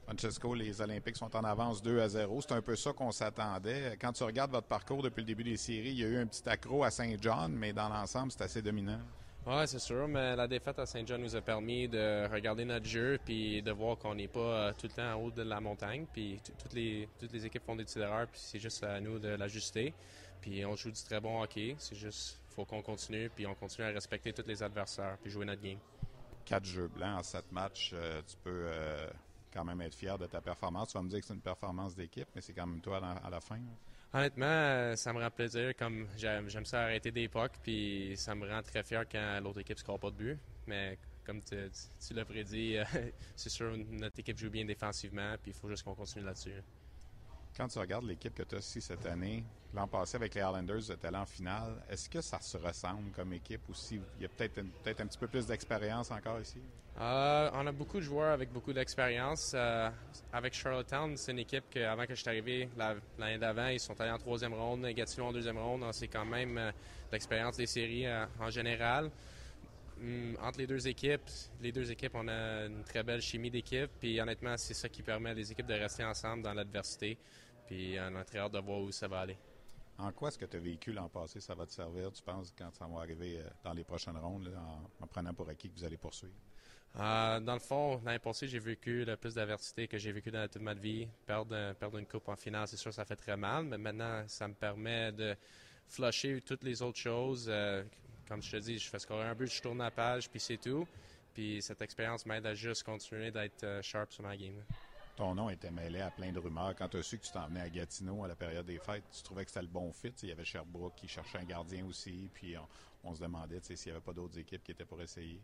Speaker 4: Francesco, les Olympiques sont en avance 2 à 0. C'est un peu ça qu'on s'attendait. Quand tu regardes votre parcours depuis le début des séries, il y a eu un petit accro à Saint-John, mais dans l'ensemble, c'est assez dominant.
Speaker 5: Oui, c'est sûr, mais la défaite à Saint-John nous a permis de regarder notre jeu puis de voir qu'on n'est pas euh, tout le temps en haut de la montagne. Puis toutes les, toutes les équipes font des petites erreurs, puis c'est juste à nous de l'ajuster. Puis on joue du très bon hockey. C'est juste, faut qu'on continue, puis on continue à respecter tous les adversaires, puis jouer notre game.
Speaker 4: Quatre jeux blancs en sept matchs, euh, tu peux euh, quand même être fier de ta performance. Tu vas me dire que c'est une performance d'équipe, mais c'est quand même toi à la, fin.
Speaker 5: Honnêtement, euh, ça me rend plaisir. Comme j'aime, ça arrêter des pucks, puis ça me rend très fier quand l'autre équipe ne score pas de but. Mais comme tu, l'as prédit, euh, *laughs* c'est sûr notre équipe joue bien défensivement, puis il faut juste qu'on continue là-dessus.
Speaker 4: Quand tu regardes l'équipe que tu as ici cette année, l'an passé avec les Islanders, tu étais en finale, est-ce que ça se ressemble comme équipe ou s'il y a peut-être peut un petit peu plus d'expérience encore ici?
Speaker 5: Euh, on a beaucoup de joueurs avec beaucoup d'expérience. Euh, avec Charlottetown, c'est une équipe que, avant que je suis arrivé l'année d'avant, ils sont allés en troisième ronde, Gatineau en deuxième ronde. C'est quand même euh, l'expérience des séries en général. Hmm, entre les deux équipes, les deux équipes, on a une très belle chimie d'équipe. Puis honnêtement, c'est ça qui permet à les équipes de rester ensemble dans l'adversité. Puis on a très hâte de voir où ça va aller.
Speaker 6: En quoi est-ce que tu as vécu l'an passé, ça va te servir, tu penses, quand ça va arriver euh, dans les prochaines rondes, en, prenant pour acquis que vous allez poursuivre?
Speaker 5: Euh, dans le fond, l'année passée, j'ai vécu le plus d'adversité que j'ai vécu dans toute ma vie. Perdre, perdre une coupe en finale, c'est sûr, ça fait très mal, mais maintenant, ça me permet de flusher toutes les autres choses. Euh, comme je te dis, je fais scorer un but, je tourne la page, puis c'est tout. Puis cette expérience m'aide à juste continuer d'être sharp sur ma game.
Speaker 6: Ton nom était mêlé à plein de rumeurs. Quand tu as su que tu t'en à Gatineau à la période des fêtes, tu trouvais que c'était le bon fit. Il y avait Sherbrooke qui cherchait un gardien aussi. Puis on, se demandait s'il n'y avait pas d'autres équipes qui étaient pour essayer.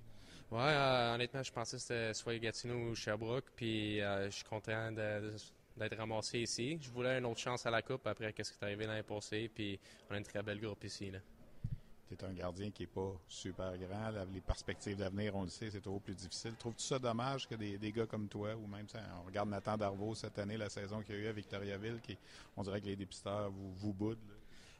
Speaker 5: Oui, euh, honnêtement, je pensais que c'était soit Gatineau ou Sherbrooke. Puis euh, je suis content d'être ramassé ici. Je voulais une autre chance à la Coupe après ce qui est arrivé l'année passée. Puis on a une très belle groupe ici.
Speaker 6: Tu un gardien qui n'est pas super grand. Les perspectives d'avenir, on le sait, c'est toujours plus difficile. Trouves-tu ça dommage que des, gars comme toi, ou même, on regarde Nathan Darvaux cette année, la saison qu'il y a eu à Victoriaville, qui, on dirait que les dépisteurs vous, boudent?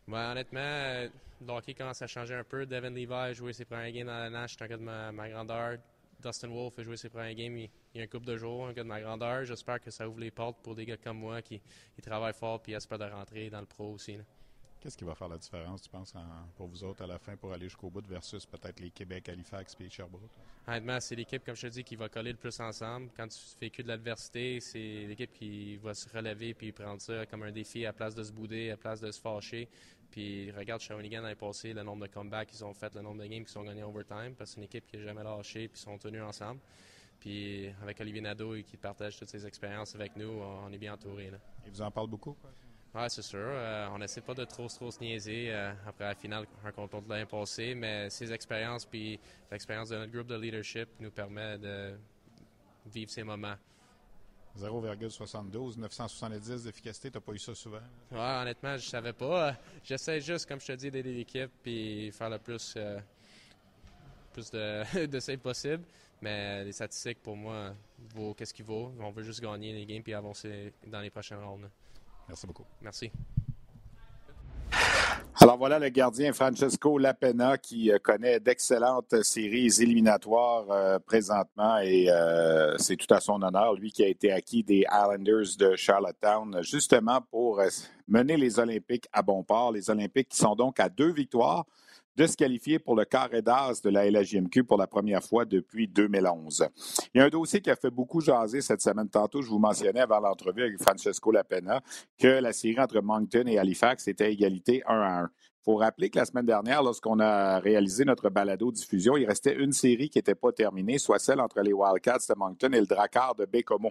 Speaker 5: honnêtement, euh, le hockey commence à changer un peu. Devin Levi a joué ses premiers games dans la nage, c'est un gars de ma, grandeur. Dustin Wolf a joué ses premiers games il, y a un couple de jours, un gars de ma grandeur. J'espère que ça ouvre les portes pour des gars comme moi qui, travaillent fort et espèrent de rentrer dans le pro aussi.
Speaker 6: Qu'est-ce qui va faire la différence, tu penses, pour vous autres à la fin pour aller jusqu'au bout versus peut-être les Québec, Halifax et Sherbrooke?
Speaker 5: Honnêtement, c'est l'équipe, comme je te dis, qui va coller le plus ensemble. Quand tu fais que de l'adversité, c'est l'équipe qui va se relever puis prendre ça comme un défi à place de se bouder, à place de se fâcher. Puis regarde Shawinigan l'année passée, le nombre de comebacks qu'ils ont fait, le nombre de games qu'ils ont gagnés overtime, parce que c'est une équipe qui n'a jamais lâché puis sont tenus ensemble. Puis avec Olivier Nadeau qui partage toutes ses expériences avec nous, on est bien entouré.
Speaker 6: Il vous en parle beaucoup? Quoi?
Speaker 5: Oui, c'est sûr. Euh, on n'essaie pas de trop, trop se niaiser euh, après la finale un contour de l'année passée, mais ces expériences puis l'expérience de notre groupe de leadership nous permet de vivre ces moments.
Speaker 6: 0,72, 970 d'efficacité, t'as pas eu ça souvent?
Speaker 5: Oui, honnêtement, je savais pas. J'essaie juste, comme je te dis, d'aider l'équipe puis faire le plus, euh, plus de, *laughs* de save possible. Mais les statistiques, pour moi, vaut qu'est-ce qu'il vaut. On veut juste gagner les games puis avancer dans les prochaines rondes.
Speaker 6: Merci beaucoup.
Speaker 5: Merci.
Speaker 1: Alors voilà le gardien Francesco Lapena qui euh, connaît d'excellentes séries éliminatoires euh, présentement et euh, c'est tout à son honneur, lui qui a été acquis des Islanders de Charlottetown justement pour mener les Olympiques à bon port. Les Olympiques qui sont donc à deux victoires de se qualifier pour le carré d'as de la LHJMQ pour la première fois depuis 2011. Il y a un dossier qui a fait beaucoup jaser cette semaine. Tantôt, je vous mentionnais avant l'entrevue avec Francesco Lapena que la série entre Moncton et Halifax était à égalité 1 à 1. Il faut rappeler que la semaine dernière, lorsqu'on a réalisé notre balado-diffusion, il restait une série qui n'était pas terminée, soit celle entre les Wildcats de Moncton et le Drakkar de Bécomo.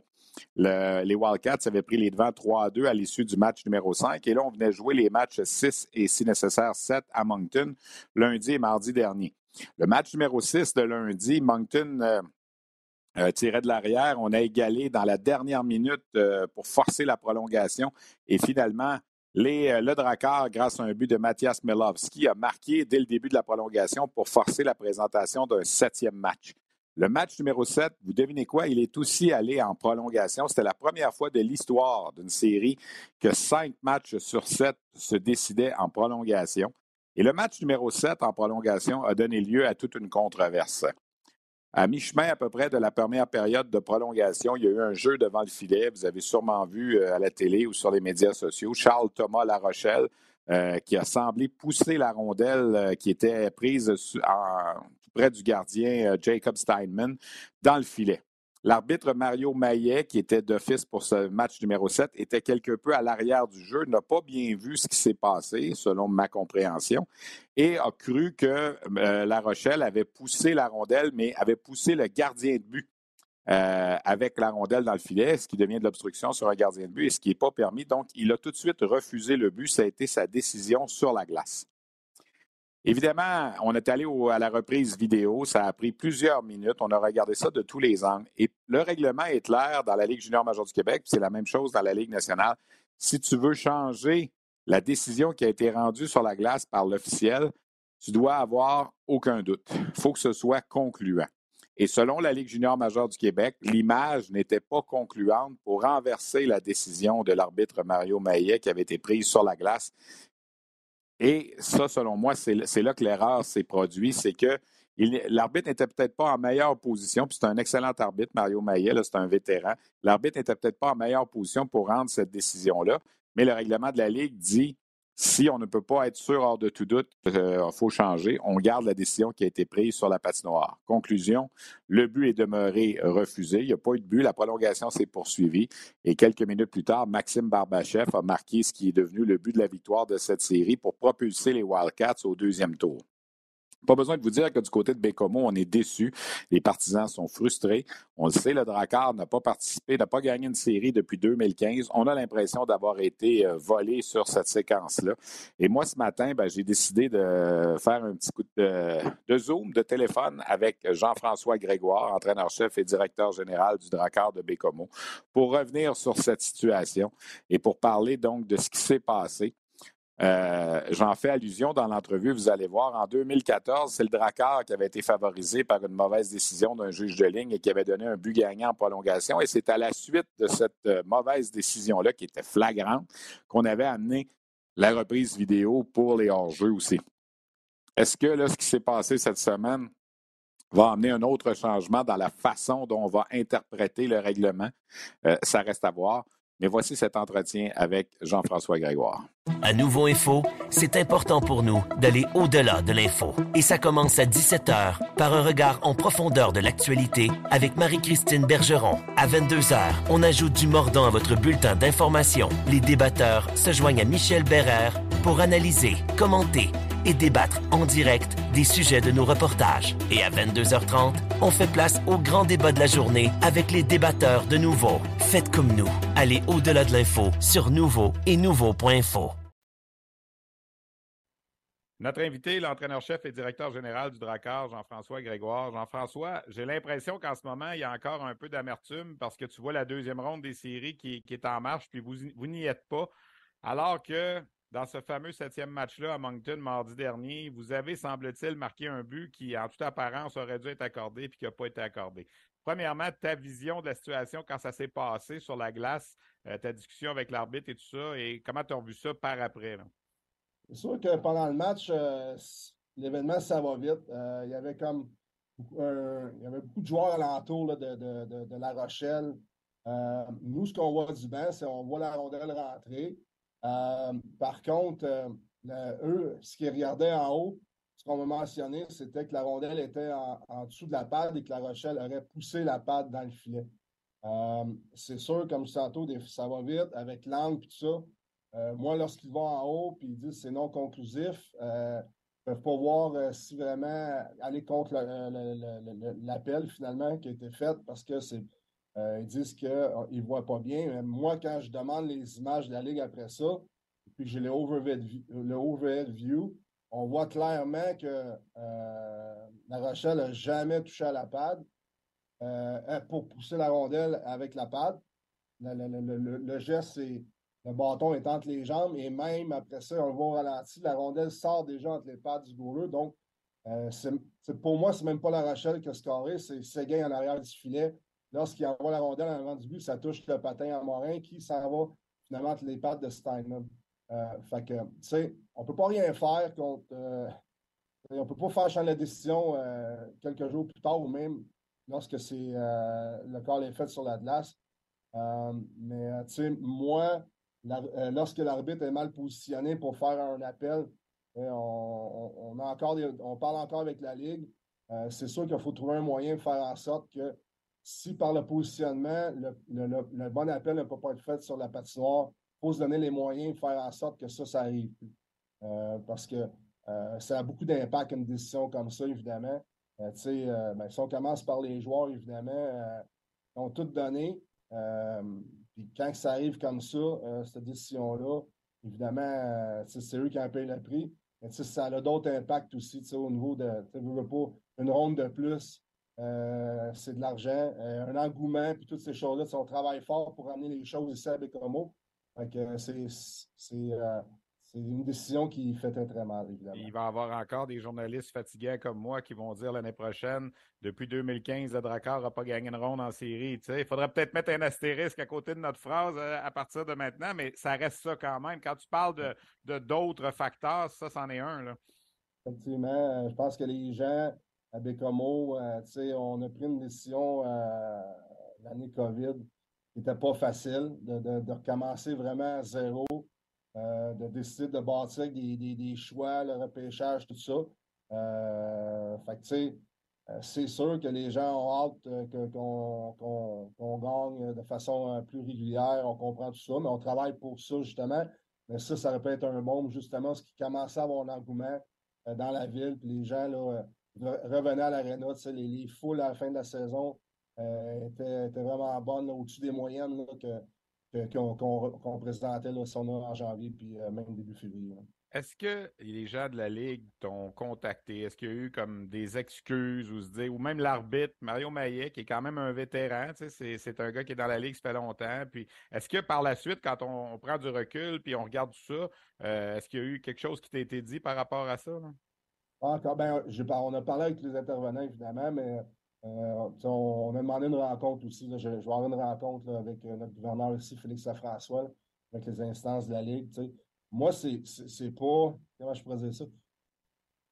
Speaker 1: les Wildcats avaient pris les devants 3 à 2 à l'issue du match numéro 5 et là, on venait jouer les matchs 6 et, si nécessaire, 7 à Moncton lundi et mardi dernier. Le match numéro 6 de lundi, Moncton euh, euh, tirait de l'arrière. On a égalé dans la dernière minute euh, pour forcer la prolongation et finalement, euh, le Drakkar, grâce à un but de Mathias Melowski, a marqué dès le début de la prolongation pour forcer la présentation d'un septième match. Le match numéro 7, vous devinez quoi? Il est aussi allé en prolongation. C'était la première fois de l'histoire d'une série que cinq matchs sur sept se décidaient en prolongation. Et le match numéro 7 en prolongation a donné lieu à toute une controverse. À mi-chemin à peu près de la première période de prolongation, il y a eu un jeu devant le filet. Vous avez sûrement vu euh, à la télé ou sur les médias sociaux Charles Thomas La Rochelle euh, qui a semblé pousser la rondelle euh, qui était prise près du gardien Jacob Steinman dans le filet. L'arbitre Mario Maillet, qui était d'office pour ce match numéro 7, était quelque peu à l'arrière du jeu, n'a pas bien vu ce qui s'est passé, selon ma compréhension, et a cru que euh, La Rochelle avait poussé la rondelle, mais avait poussé le gardien de but euh, avec la rondelle dans le filet, ce qui devient de l'obstruction sur un gardien de but et ce qui n'est pas permis. Donc, il a tout de suite refusé le but. Ça a été sa décision sur la glace. Évidemment, on est allé à la reprise vidéo. Ça a pris plusieurs minutes. On a regardé ça de tous les angles. Et le règlement est clair dans la Ligue junior majeure du Québec. C'est la même chose dans la Ligue nationale. Si tu veux changer la décision qui a été rendue sur la glace par l'officiel, tu dois avoir aucun doute. Il faut que ce soit concluant. Et selon la Ligue junior majeure du Québec, l'image n'était pas concluante pour renverser la décision de l'arbitre Mario Maillet qui avait été prise sur la glace et ça, selon moi, c'est là que l'erreur s'est produite, c'est qu'il
Speaker 6: L'arbitre n'était peut-être pas en meilleure position, puis c'est un excellent arbitre, Mario Maillet, c'est un vétéran. L'arbitre n'était peut-être pas en meilleure position pour rendre cette décision-là, mais le règlement de la Ligue dit si on ne peut pas être sûr hors de tout doute qu'il euh, faut changer, on garde la décision qui a été prise sur la patinoire. Conclusion, le but est demeuré refusé. Il n'y a pas eu de but. La prolongation s'est poursuivie. Et quelques minutes plus tard, Maxime Barbachev a marqué ce qui est devenu le but de la victoire de cette série pour propulser les Wildcats au deuxième tour. Pas besoin de vous dire que du côté de Bécomo, on est déçu. Les partisans sont frustrés. On le sait, le Drakkar n'a pas participé, n'a pas gagné une série depuis 2015. On a l'impression d'avoir été euh, volé sur cette séquence-là. Et moi, ce matin, ben, j'ai décidé de faire un petit coup de, zoom de téléphone avec Jean-François Grégoire, entraîneur-chef et directeur général du Drakkar de Bécomo, pour revenir sur cette situation et pour parler donc de ce qui s'est passé. Euh, j'en fais allusion dans l'entrevue, vous allez voir. En 2014, c'est le Drakkar qui avait été favorisé par une mauvaise décision d'un juge de ligne et qui avait donné un but gagnant en prolongation. Et c'est à la suite de cette euh, mauvaise décision-là, qui était flagrante, qu'on avait amené la reprise vidéo pour les hors-jeux aussi. Est-ce que là, ce qui s'est passé cette semaine va amener un autre changement dans la façon dont on va interpréter le règlement? Euh, ça reste à voir. Mais voici cet entretien avec Jean-François Grégoire.
Speaker 7: À Nouveau Info, c'est important pour nous d'aller au-delà de l'info. Et ça commence à 17h par un regard en profondeur de l'actualité avec Marie-Christine Bergeron. À 22h, on ajoute du mordant à votre bulletin d'information. Les débatteurs se joignent à Michel Bérère pour analyser, commenter et débattre en direct des sujets de nos reportages. Et à 22h30, on fait place au grand débat de la journée avec les débatteurs de Nouveau. Faites comme nous. Allez au-delà de l'info sur Nouveau et Nouveau.info.
Speaker 1: Notre invité, l'entraîneur-chef et directeur général du Drakkar, Jean-François Grégoire. Jean-François, j'ai l'impression qu'en ce moment, il y a encore un peu d'amertume parce que tu vois la deuxième ronde des séries qui, qui est en marche, puis vous, vous n'y êtes pas. Alors que dans ce fameux septième match-là à Moncton mardi dernier, vous avez, semble-t-il, marqué un but qui, en toute apparence, aurait dû être accordé puis qui n'a pas été accordé. Premièrement, ta vision de la situation quand ça s'est passé sur la glace, euh, ta discussion avec l'arbitre et tout ça, et comment tu as vu ça par après?
Speaker 8: C'est sûr que pendant le match, euh, l'événement, ça va vite. Euh, il y avait comme il y avait beaucoup de joueurs alentour de, La Rochelle. nous, ce qu'on voit du banc, c'est qu'on voit la rondelle rentrer. Euh, par contre, euh, eux, ce qu'ils regardaient en haut, ce qu'on m'a mentionné, c'était que la rondelle était en, dessous de la pad et que la Rochelle aurait poussé la pad dans le filet. Euh, c'est sûr, comme tantôt, ça va vite avec l'angle et tout ça. moi, lorsqu'ils vont en haut et ils disent que c'est non conclusif, ils ne peuvent pas voir si vraiment aller contre l'appel finalement qui a été fait parce que c'est euh, ils disent qu'ils ne voient pas bien. moi, quand je demande les images de la Ligue après ça, puis que j'ai le overhead, view, on voit clairement que euh, La Rochelle n'a jamais touché à la pad euh, pour pousser la rondelle avec la pad. Le, geste, c'est le bâton est entre les jambes et même après ça, on le voit au ralenti, la rondelle sort déjà entre les pads du goaler. Donc, pour moi, c'est même pas La Rochelle qui a scoré, c'est Séguin en arrière du filet lorsqu'il envoie la rondelle en avant du but, ça touche le patin à Morin qui s'en va finalement les pattes de Steinman. Euh, fait que, tu sais, on ne peut pas rien faire contre. Euh, on ne peut pas faire changer la décision euh, quelques jours plus tard ou même lorsque c'est le corps est fait sur la glace. mais, tu sais, moi, lorsque l'arbitre est mal positionné pour faire un appel, on, a encore on parle encore avec la Ligue. c'est sûr qu'il faut trouver un moyen de faire en sorte que si par le positionnement, le, bon appel ne peut pas être fait sur la patinoire, il faut se donner les moyens de faire en sorte que ça, ça arrive plus. Euh, parce que euh, ça a beaucoup d'impact une décision comme ça, évidemment. Euh, ben, si on commence par les joueurs, évidemment, ils ont tout donné. puis quand ça arrive comme ça, cette décision-là, évidemment, c'est eux qui en payent le prix. Mais ça a d'autres impacts aussi au niveau de, tu pas une ronde de plus euh, c'est de l'argent, euh, un engouement, puis toutes ces choses-là. On travaille fort pour amener les choses ici à Bécomo. Euh, c'est une décision qui fait très, très mal, évidemment.
Speaker 1: Il va y avoir encore des journalistes fatigués comme moi qui vont dire l'année prochaine, depuis 2015, le Drakkar n'a pas gagné une ronde en série. Il faudrait peut-être mettre un astérisque à côté de notre phrase à partir de maintenant, mais ça reste ça quand même. Quand tu parles de d'autres facteurs, ça, c'en est un. Là.
Speaker 8: Effectivement, je pense que les gens à Bécomo. on a pris une décision l'année COVID qui n'était pas facile, de, recommencer vraiment à zéro, de décider de bâtir des, des, choix, le repêchage, tout ça. euh, c'est sûr que les gens ont hâte euh, qu'on gagne de façon euh, plus régulière. On comprend tout ça, mais on travaille pour ça, justement. Mais ça, ça aurait pu être un monde, justement, ce qui commençait à avoir un engouement dans la ville. Puis les gens là, revenaient à l'aréna. Les, les foules à la fin de la saison étaient, vraiment bonnes, au-dessus des moyennes qu'on présentait là, si en janvier, puis même début février.
Speaker 1: Est-ce que les gens de la Ligue t'ont contacté? Est-ce qu'il y a eu comme des excuses ou se dire, ou même l'arbitre, Mario Maillet, qui est quand même un vétéran, c'est un gars qui est dans la Ligue, ça fait longtemps. Puis est-ce que par la suite, quand on, prend du recul puis on regarde tout ça, euh, est-ce qu'il y a eu quelque chose qui t'a été dit par rapport à ça?
Speaker 8: Encore, ben, on a parlé avec les intervenants, évidemment, mais euh, on, a demandé une rencontre aussi. Je, vais avoir une rencontre avec euh, notre gouverneur ici, Félix Lafrançois, avec les instances de la Ligue. Moi, c'est pas. Comment je pourrais dire ça?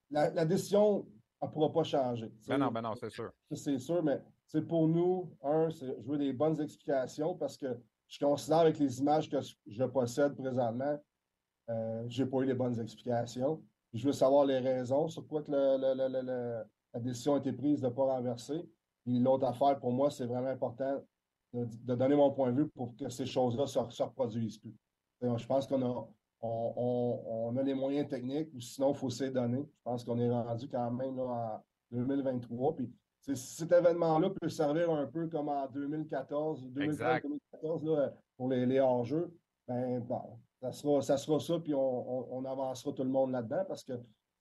Speaker 8: La, décision, ne pourra pas changer.
Speaker 1: Ben non, ben non, c'est sûr.
Speaker 8: C'est sûr, mais c'est pour nous, un, c'est je veux des bonnes explications parce que je considère avec les images que je possède présentement, euh, je n'ai pas eu les bonnes explications. Je veux savoir les raisons sur quoi que la décision a été prise de ne pas renverser. Puis l'autre affaire, pour moi, c'est vraiment important de, donner mon point de vue pour que ces choses-là ne se, reproduisent plus. je pense qu'on a, on, a les moyens techniques ou sinon, il faut s'y donner. Je pense qu'on est rendu quand même là, en 2023. Puis cet événement-là peut servir un peu comme en 2014, 2014 pour les, les hors-jeux. Ben, ça, sera, ça sera ça, puis on, avancera tout le monde là-dedans parce que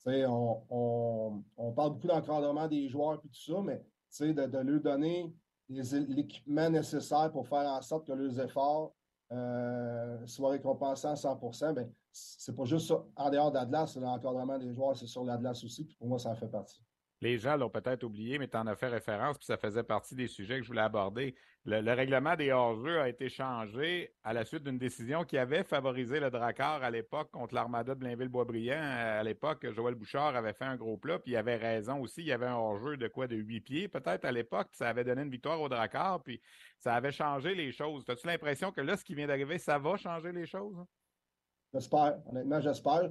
Speaker 8: on, on, parle beaucoup d'encadrement des joueurs et tout ça, mais de, de leur donner l'équipement nécessaire pour faire en sorte que leurs efforts euh, soit récompensé à 100% ben, c'est pas juste ça. En dehors d'Atlas, l'encadrement des joueurs, c'est sur l'Atlas aussi. Puis pour moi, ça en fait partie.
Speaker 1: Les gens l'ont peut-être oublié, mais tu en as fait référence, puis ça faisait partie des sujets que je voulais aborder. Le, règlement des hors-jeux a été changé à la suite d'une décision qui avait favorisé le Drakkar à l'époque contre l'Armada de Blainville-Boisbriand. À l'époque, Joël Bouchard avait fait un gros plat, puis il avait raison aussi. Il y avait un hors-jeu de quoi, de huit pieds peut-être à l'époque, ça avait donné une victoire au Drakkar, puis ça avait changé les choses. As-tu l'impression que là, ce qui vient d'arriver, ça va changer les choses?
Speaker 8: J'espère, honnêtement, j'espère.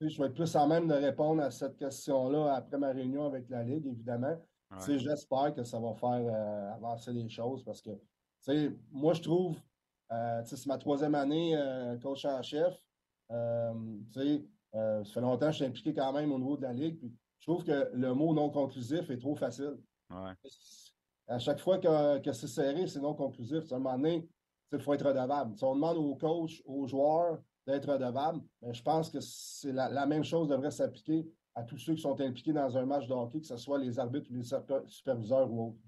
Speaker 8: Je, vais être plus en même de répondre à cette question-là après ma réunion avec la Ligue, évidemment. J'espère que ça va faire euh, avancer les choses parce que moi, je trouve, euh, c'est ma troisième année euh, coach en chef. ça fait longtemps que je suis impliqué quand même au niveau de la Ligue. je trouve que le mot non conclusif est trop facile. À chaque fois que, que c'est serré, c'est non conclusif. À un moment donné, il faut être redevable. on demande aux coachs, aux joueurs, d'être redevable. Mais je pense que c'est la, même chose devrait s'appliquer à tous ceux qui sont impliqués dans un match de hockey, que ce soit les arbitres ou les superviseurs ou autres.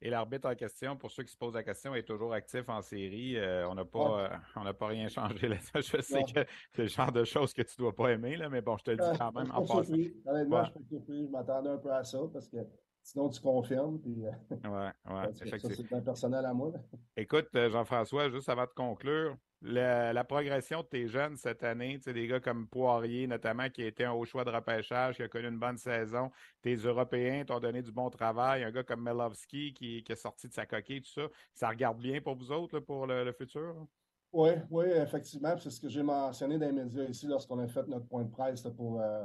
Speaker 1: Et l'arbitre en question, pour ceux qui se posent la question, est toujours actif en série. Euh, on n'a pas, euh, pas rien changé là *laughs* Je sais que c'est le genre de choses que tu ne dois pas aimer, là, mais bon, je te le dis quand même en passant.
Speaker 8: Honnêtement, je suis surpris. Je m'attendais un peu à ça parce que sinon tu confirmes. Puis,
Speaker 1: ouais, ouais,
Speaker 8: ça, c'est un personnel à moi.
Speaker 1: Écoute, euh, Jean-François, juste avant de conclure, la, progression de tes jeunes cette année, des gars comme Poirier notamment, qui a été un haut choix de repêchage, qui a connu une bonne saison, tes Européens t'ont donné du bon travail, un gars comme Melovski qui, est sorti de sa coquille, tout ça, ça regarde bien pour vous autres pour le, futur?
Speaker 8: Oui, oui, effectivement. C'est ce que j'ai mentionné dans les médias ici lorsqu'on a fait notre point de presse pour euh,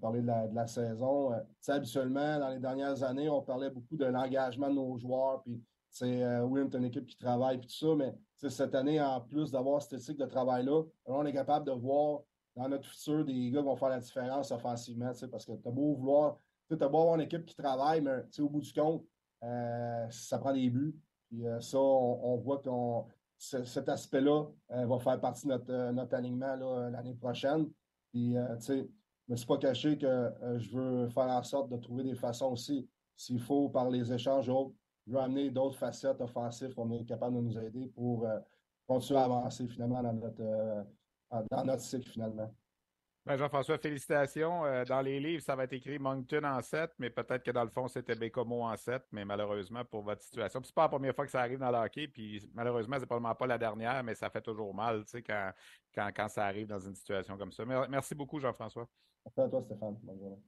Speaker 8: parler de la, saison. Euh, habituellement, dans les dernières années, on parlait beaucoup de l'engagement de nos joueurs, puis c'est euh, oui, on est une équipe qui travaille et tout ça, mais cette année, en plus d'avoir cette cycle de travail-là, on est capable de voir dans notre futur des gars qui vont faire la différence offensivement, parce que tu as beau vouloir, tu as beau avoir une équipe qui travaille, mais au bout du compte, euh, ça prend des buts. Puis euh, ça, on, voit que cet aspect-là va faire partie de notre, notre alignement l'année prochaine. Puis, tu sais, me suis pas caché que je veux faire en sorte de trouver des façons aussi, s'il faut, par les échanges autres, veut amener d'autres facettes offensives qu'on est capable de nous aider pour euh, continuer à avancer finalement dans notre, euh, dans notre cycle finalement.
Speaker 1: Ben, Jean-François, félicitations. Euh, dans les livres, ça va être écrit Moncton en 7, mais peut-être que dans le fond, c'était Bécomo en 7, mais malheureusement pour votre situation. Ce n'est pas la première fois que ça arrive dans le hockey, puis malheureusement, c'est probablement pas la dernière, mais ça fait toujours mal quand, quand, quand ça arrive dans une situation comme ça. Merci beaucoup, Jean-François.
Speaker 8: Merci à toi, Stéphane. Bonne journée.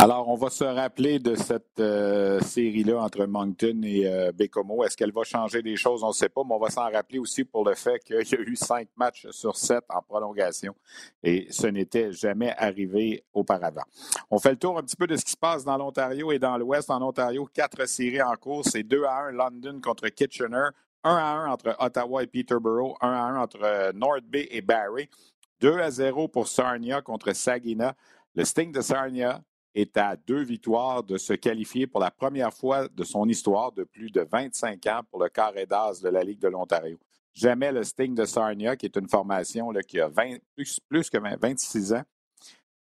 Speaker 1: Alors, on va se rappeler de cette euh, série-là entre Moncton et euh, Bécomo. Est-ce qu'elle va changer des choses? On ne sait pas, mais on va s'en rappeler aussi pour le fait qu'il y a eu cinq matchs sur sept en prolongation et ce n'était jamais arrivé auparavant. On fait le tour un petit peu de ce qui se passe dans l'Ontario et dans l'Ouest. En Ontario, quatre séries en cours. C'est 2 à 1 London contre Kitchener, 1 à 1 entre Ottawa et Peterborough, 1 à 1 entre euh, North Bay et Barrie, 2 à 0 pour Sarnia contre Saginaw. Le Sting de Sarnia est à deux victoires de se qualifier pour la première fois de son histoire de plus de 25 ans pour le carré d'as de la Ligue de l'Ontario. Jamais le Sting de Sarnia, qui est une formation là, qui a 20, plus, plus, que 26 ans,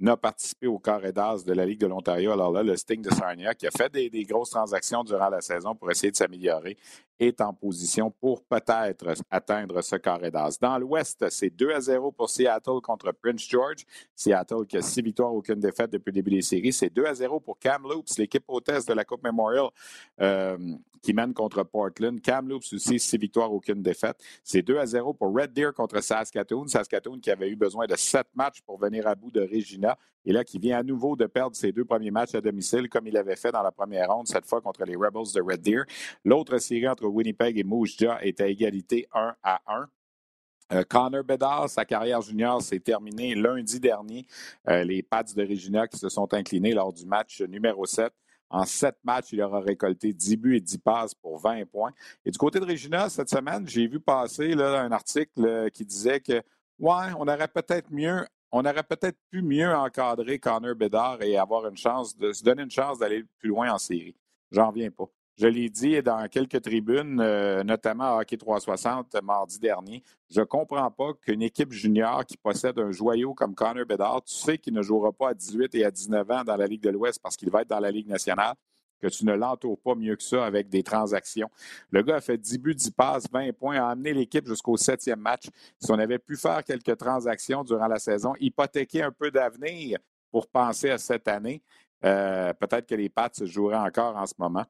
Speaker 1: n'a participé au carré d'as de la Ligue de l'Ontario. Alors là, le Sting de Sarnia, qui a fait des, grosses transactions durant la saison pour essayer de s'améliorer, est en position pour peut-être atteindre ce carré d'as. Dans l'Ouest, c'est 2 à 0 pour Seattle contre Prince George. Seattle qui a six victoires, aucune défaite depuis le début des séries. C'est 2 à 0 pour Kamloops, l'équipe hôtesse de la Coupe Memorial euh, qui mène contre Portland. Kamloops aussi, six victoires, aucune défaite. C'est 2 à 0 pour Red Deer contre Saskatoon. Saskatoon qui avait eu besoin de sept matchs pour venir à bout de Regina et là qui vient à nouveau de perdre ses deux premiers matchs à domicile comme il avait fait dans la première ronde, cette fois contre les Rebels de Red Deer. L'autre série entre Winnipeg et Moose Jaw est à égalité 1 à 1. Euh, Connor Bedard, sa carrière junior s'est terminée lundi dernier. Euh, les Pats de Regina qui se sont inclinés lors du match numéro 7. En sept matchs, il aura récolté 10 buts et 10 passes pour 20 points. Et du côté de Regina, cette semaine, j'ai vu passer un article euh, qui disait que, ouais, on aurait peut-être mieux on aurait peut-être pu mieux encadrer Connor Bedard et avoir une chance de se donner une chance d'aller plus loin en série. J'en viens pas. Je l'ai dit dans quelques tribunes, euh, notamment à Hockey 360 mardi dernier. Je ne comprends pas qu'une équipe junior qui possède un joyau comme Connor Bedard, tu sais qu'il ne jouera pas à 18 et à 19 ans dans la Ligue de l'Ouest parce qu'il va être dans la Ligue nationale, que tu ne l'entoures pas mieux que ça avec des transactions. Le gars a fait 10 buts, 10 passes, 20 points, a amené l'équipe jusqu'au septième match. Si on avait pu faire quelques transactions durant la saison, hypothéquer un peu d'avenir pour penser à cette année, euh, peut-être que les Pats se joueraient encore en ce moment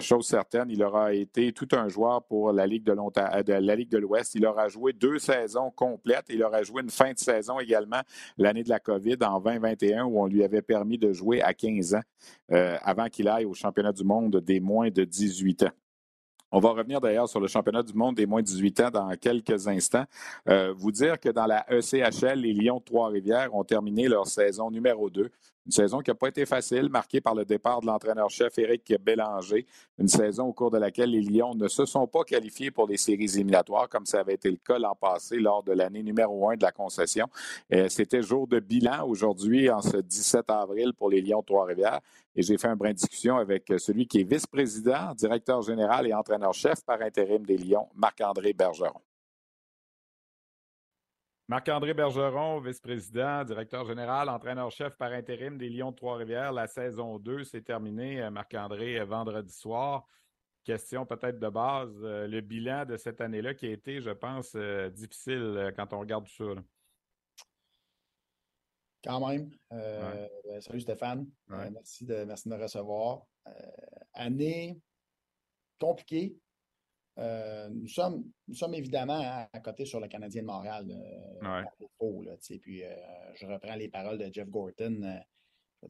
Speaker 1: chose certaine, il aura été tout un joueur pour la Ligue de, euh, la Ligue de l'Ouest. Il aura joué deux saisons complètes. Il aura joué une fin de saison également l'année de la COVID en 2021 où on lui avait permis de jouer à 15 ans euh, avant qu'il aille au championnat du monde des moins de 18 ans. On va revenir d'ailleurs sur le championnat du monde des moins de 18 ans dans quelques instants. Euh, vous dire que dans la ECHL, les Lions de Trois-Rivières ont terminé leur saison numéro 2. Une saison qui n'a pas été facile, marquée par le départ de l'entraîneur-chef Éric Bélanger. Une saison au cours de laquelle les Lions ne se sont pas qualifiés pour les séries éliminatoires, comme ça avait été le cas l'an passé lors de l'année numéro 1 de la concession. Euh, c'était jour de bilan aujourd'hui, en ce 17 avril, pour les Lions de Trois-Rivières. Et j'ai fait un brin de discussion avec celui qui est vice-président, directeur général et entraîneur-chef par intérim des Lions, Marc-André Bergeron.
Speaker 6: Marc-André Bergeron, vice-président, directeur général, entraîneur-chef par intérim des Lions de Trois-Rivières. La saison 2 s'est terminée, euh, Marc-André, euh, vendredi soir. Question peut-être de base, euh, le bilan de cette année-là qui a été, je pense, difficile quand on regarde tout ça.
Speaker 9: Quand même. Ben, salut Stéphane. merci, de, merci de me recevoir. année compliquée, euh, nous, sommes, nous sommes évidemment à, côté sur le Canadien de Montréal. Euh, puis euh, je reprends les paroles de Jeff Gorton.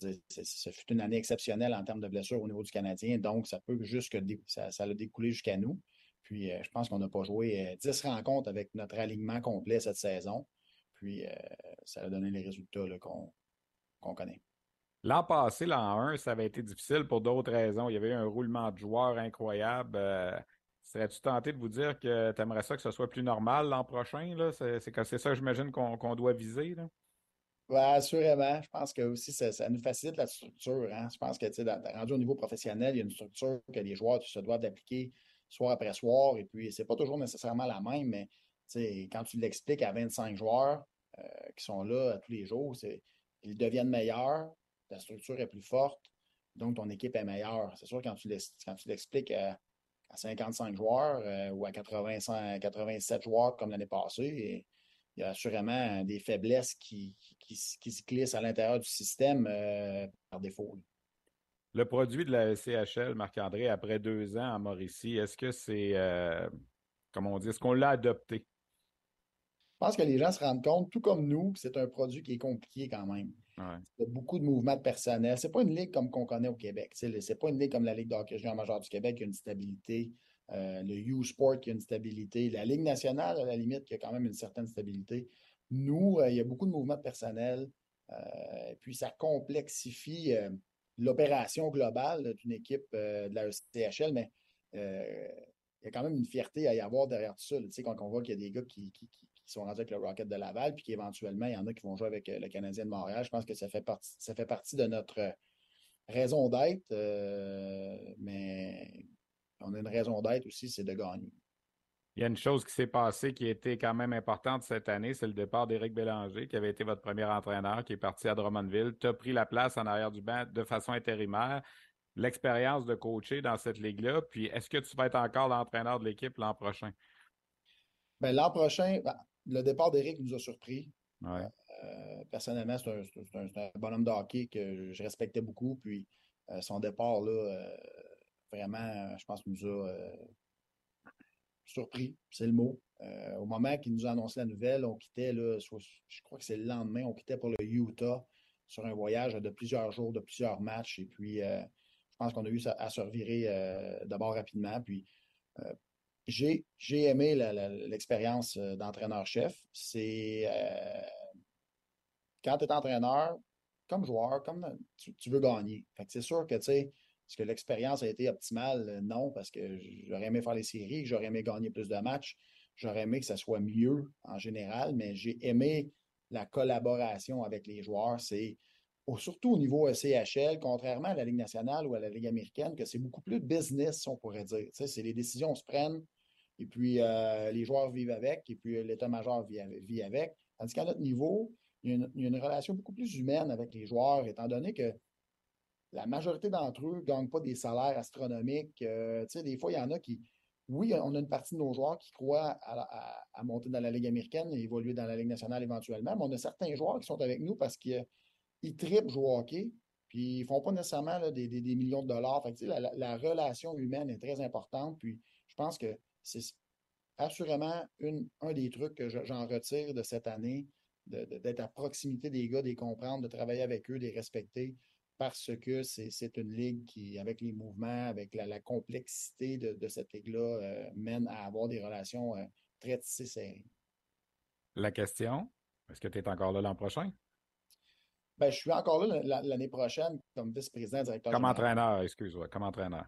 Speaker 9: ce fut une année exceptionnelle en termes de blessures au niveau du Canadien, donc ça peut juste que ça, ça a découlé jusqu'à nous. Puis je pense qu'on n'a pas joué 10 rencontres avec notre alignement complet cette saison. Puis ça a donné les résultats qu'on connaît.
Speaker 6: L'an passé, l'an 1, ça avait été difficile pour d'autres raisons. Il y avait eu un roulement de joueurs incroyable. Serais-tu tenté de vous dire que tu aimerais ça que ce soit plus normal l'an prochain? C'est ça, j'imagine, qu'on doit viser?
Speaker 9: Oui, assurément. Je pense que aussi ça, nous facilite la structure. Hein. Je pense que rendu au niveau professionnel, il y a une structure que les joueurs se doivent d'appliquer soir après soir. Et puis, c'est pas toujours nécessairement la même, mais quand tu l'expliques à 25 joueurs euh, qui sont là tous les jours, ils deviennent meilleurs, ta structure est plus forte, donc ton équipe est meilleure. C'est sûr, quand tu l'expliques à à 55 joueurs euh, ou à 85, 87 joueurs comme l'année passée. il y a assurément des faiblesses qui, qui, se glissent à l'intérieur du système euh, par défaut.
Speaker 6: Le produit de la CHL, Marc-André, après deux ans à Mauricie, est-ce que c'est, euh, comment on dit, est-ce qu'on l'a adopté?
Speaker 9: pense que les gens se rendent compte, tout comme nous, que c'est un produit qui est compliqué quand même. Il y a beaucoup de mouvements de personnel. Ce n'est pas une ligue comme qu'on connaît au Québec. Ce n'est pas une ligue comme la Ligue d'hockey junior major du Québec qui a une stabilité. Euh, le U-Sport qui a une stabilité. La Ligue nationale, à la limite, qui a quand même une certaine stabilité. Nous, euh, il y a beaucoup de mouvements de personnel. Euh, puis ça complexifie l'opération globale d'une équipe de la ECHL, mais il y a quand même une fierté à y avoir derrière tout ça. Quand on voit qu'il y a des gars qui, sont rendus avec le Rocket de Laval, puis qu'éventuellement, il y en a qui vont jouer avec le Canadien de Montréal, je pense que ça fait partie, ça fait partie de notre raison d'être, mais on a une raison d'être aussi, c'est de gagner.
Speaker 1: Il y a une chose qui s'est passée qui a été quand même importante cette année, c'est le départ d'Éric Bélanger, qui avait été votre premier entraîneur, qui est parti à Drummondville. Tu as pris la place en arrière du banc de façon intérimaire. L'expérience de coacher dans cette ligue-là, puis est-ce que tu vas être encore l'entraîneur de l'équipe l'an prochain?
Speaker 9: Bien, l'an prochain, ben, le départ d'Éric nous a surpris.
Speaker 1: Euh,
Speaker 9: personnellement, c'est un, bonhomme de hockey que je respectais beaucoup. Puis euh, son départ, là, euh, vraiment, je pense, nous a surpris, c'est le mot. Au moment qu'il nous a annoncé la nouvelle, on quittait, là, je crois que c'est le lendemain, on quittait pour le Utah sur un voyage de plusieurs jours, de plusieurs matchs. Et puis, je pense qu'on a eu à se revirer d'abord rapidement. Puis, j'ai, aimé l'expérience d'entraîneur-chef. C'est quand tu es entraîneur, comme joueur, comme tu, veux gagner. c'est sûr que, tu sais, est-ce que l'expérience a été optimale? Euh, non, parce que j'aurais aimé faire les séries, j'aurais aimé gagner plus de matchs, j'aurais aimé que ça soit mieux en général, mais j'ai aimé la collaboration avec les joueurs. C'est surtout au niveau CHL, contrairement à la Ligue nationale ou à la Ligue américaine, que c'est beaucoup plus business, on pourrait dire. c'est les décisions se prennent, et puis euh, les joueurs vivent avec, et puis l'état-major vit, avec. Tandis qu'à notre niveau, il y, a une, relation beaucoup plus humaine avec les joueurs, étant donné que la majorité d'entre eux ne gagnent pas des salaires astronomiques. Euh, des fois, il y en a qui. Oui, on a une partie de nos joueurs qui croient à, monter dans la Ligue américaine et évoluer dans la Ligue nationale éventuellement, mais on a certains joueurs qui sont avec nous parce qu'ils trippent jouer au hockey, puis ils ne font pas nécessairement des, millions de dollars. la, relation humaine est très importante, puis je pense que c'est assurément un des trucs que j'en retire de cette année, d'être à proximité des gars, de les comprendre, de travailler avec eux, de les respecter parce que c'est une ligue qui, avec les mouvements, avec la, complexité de, cette ligue-là, euh, mène à avoir des relations euh, très tissées.
Speaker 1: La question, est-ce que tu es encore là l'an prochain?
Speaker 9: Ben, je suis encore là l'année prochaine comme vice-président directeur
Speaker 1: Comme entraîneur, excuse-moi, comme entraîneur.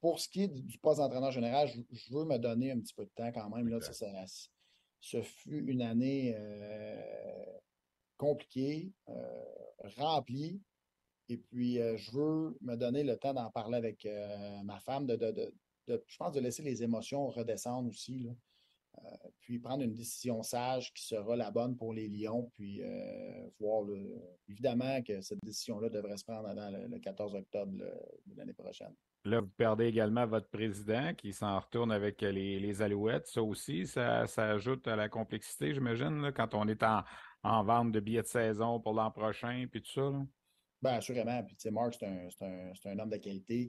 Speaker 9: Pour ce qui est du poste d'entraîneur général, je, veux me donner un petit peu de temps quand même. Là, ce fut une année euh, compliquée, remplie, et puis, euh, je veux me donner le temps d'en parler avec euh, ma femme, de, je pense de laisser les émotions redescendre aussi. Euh, puis prendre une décision sage qui sera la bonne pour les Lions, puis voir évidemment que cette décision-là devrait se prendre avant le, 14 octobre de l'année prochaine.
Speaker 1: Là, vous perdez également votre président qui s'en retourne avec les, Alouettes. Ça aussi, ça, ajoute à la complexité, j'imagine, quand on est en, en, vente de billets de saison pour l'an prochain, puis tout ça. Là.
Speaker 9: Bien, assurément. Puis, tu sais, Mark, c'est un, homme de qualité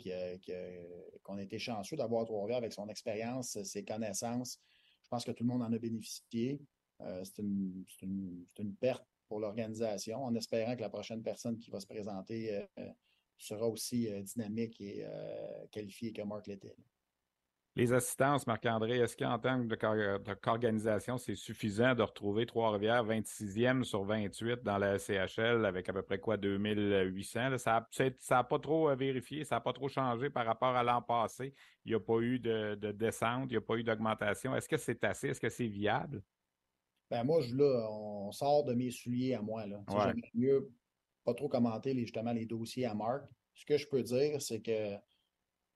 Speaker 9: qu'on a, été chanceux d'avoir trouvé avec son expérience, ses connaissances. Je pense que tout le monde en a bénéficié. Euh, c'est une, perte pour l'organisation, en espérant que la prochaine personne qui va se présenter euh, sera aussi euh, dynamique et qualifiée que Mark l'était.
Speaker 1: Les assistances, Marc-André, est-ce qu'en tant qu'organisation, c'est suffisant de retrouver Trois-Rivières 26e sur 28 dans la CHL avec à peu près quoi, 2800? Ça n'a pas trop euh, vérifié, ça n'a pas trop changé par rapport à l'an passé. Il n'y a pas eu de, descente, il n'y a pas eu d'augmentation. Est-ce que c'est assez? Est-ce que c'est viable?
Speaker 9: Ben moi, je, là, on sort de mes souliers à moi. Là. J'aimerais mieux pas trop commenter justement les dossiers à Marc. Ce que je peux dire, c'est que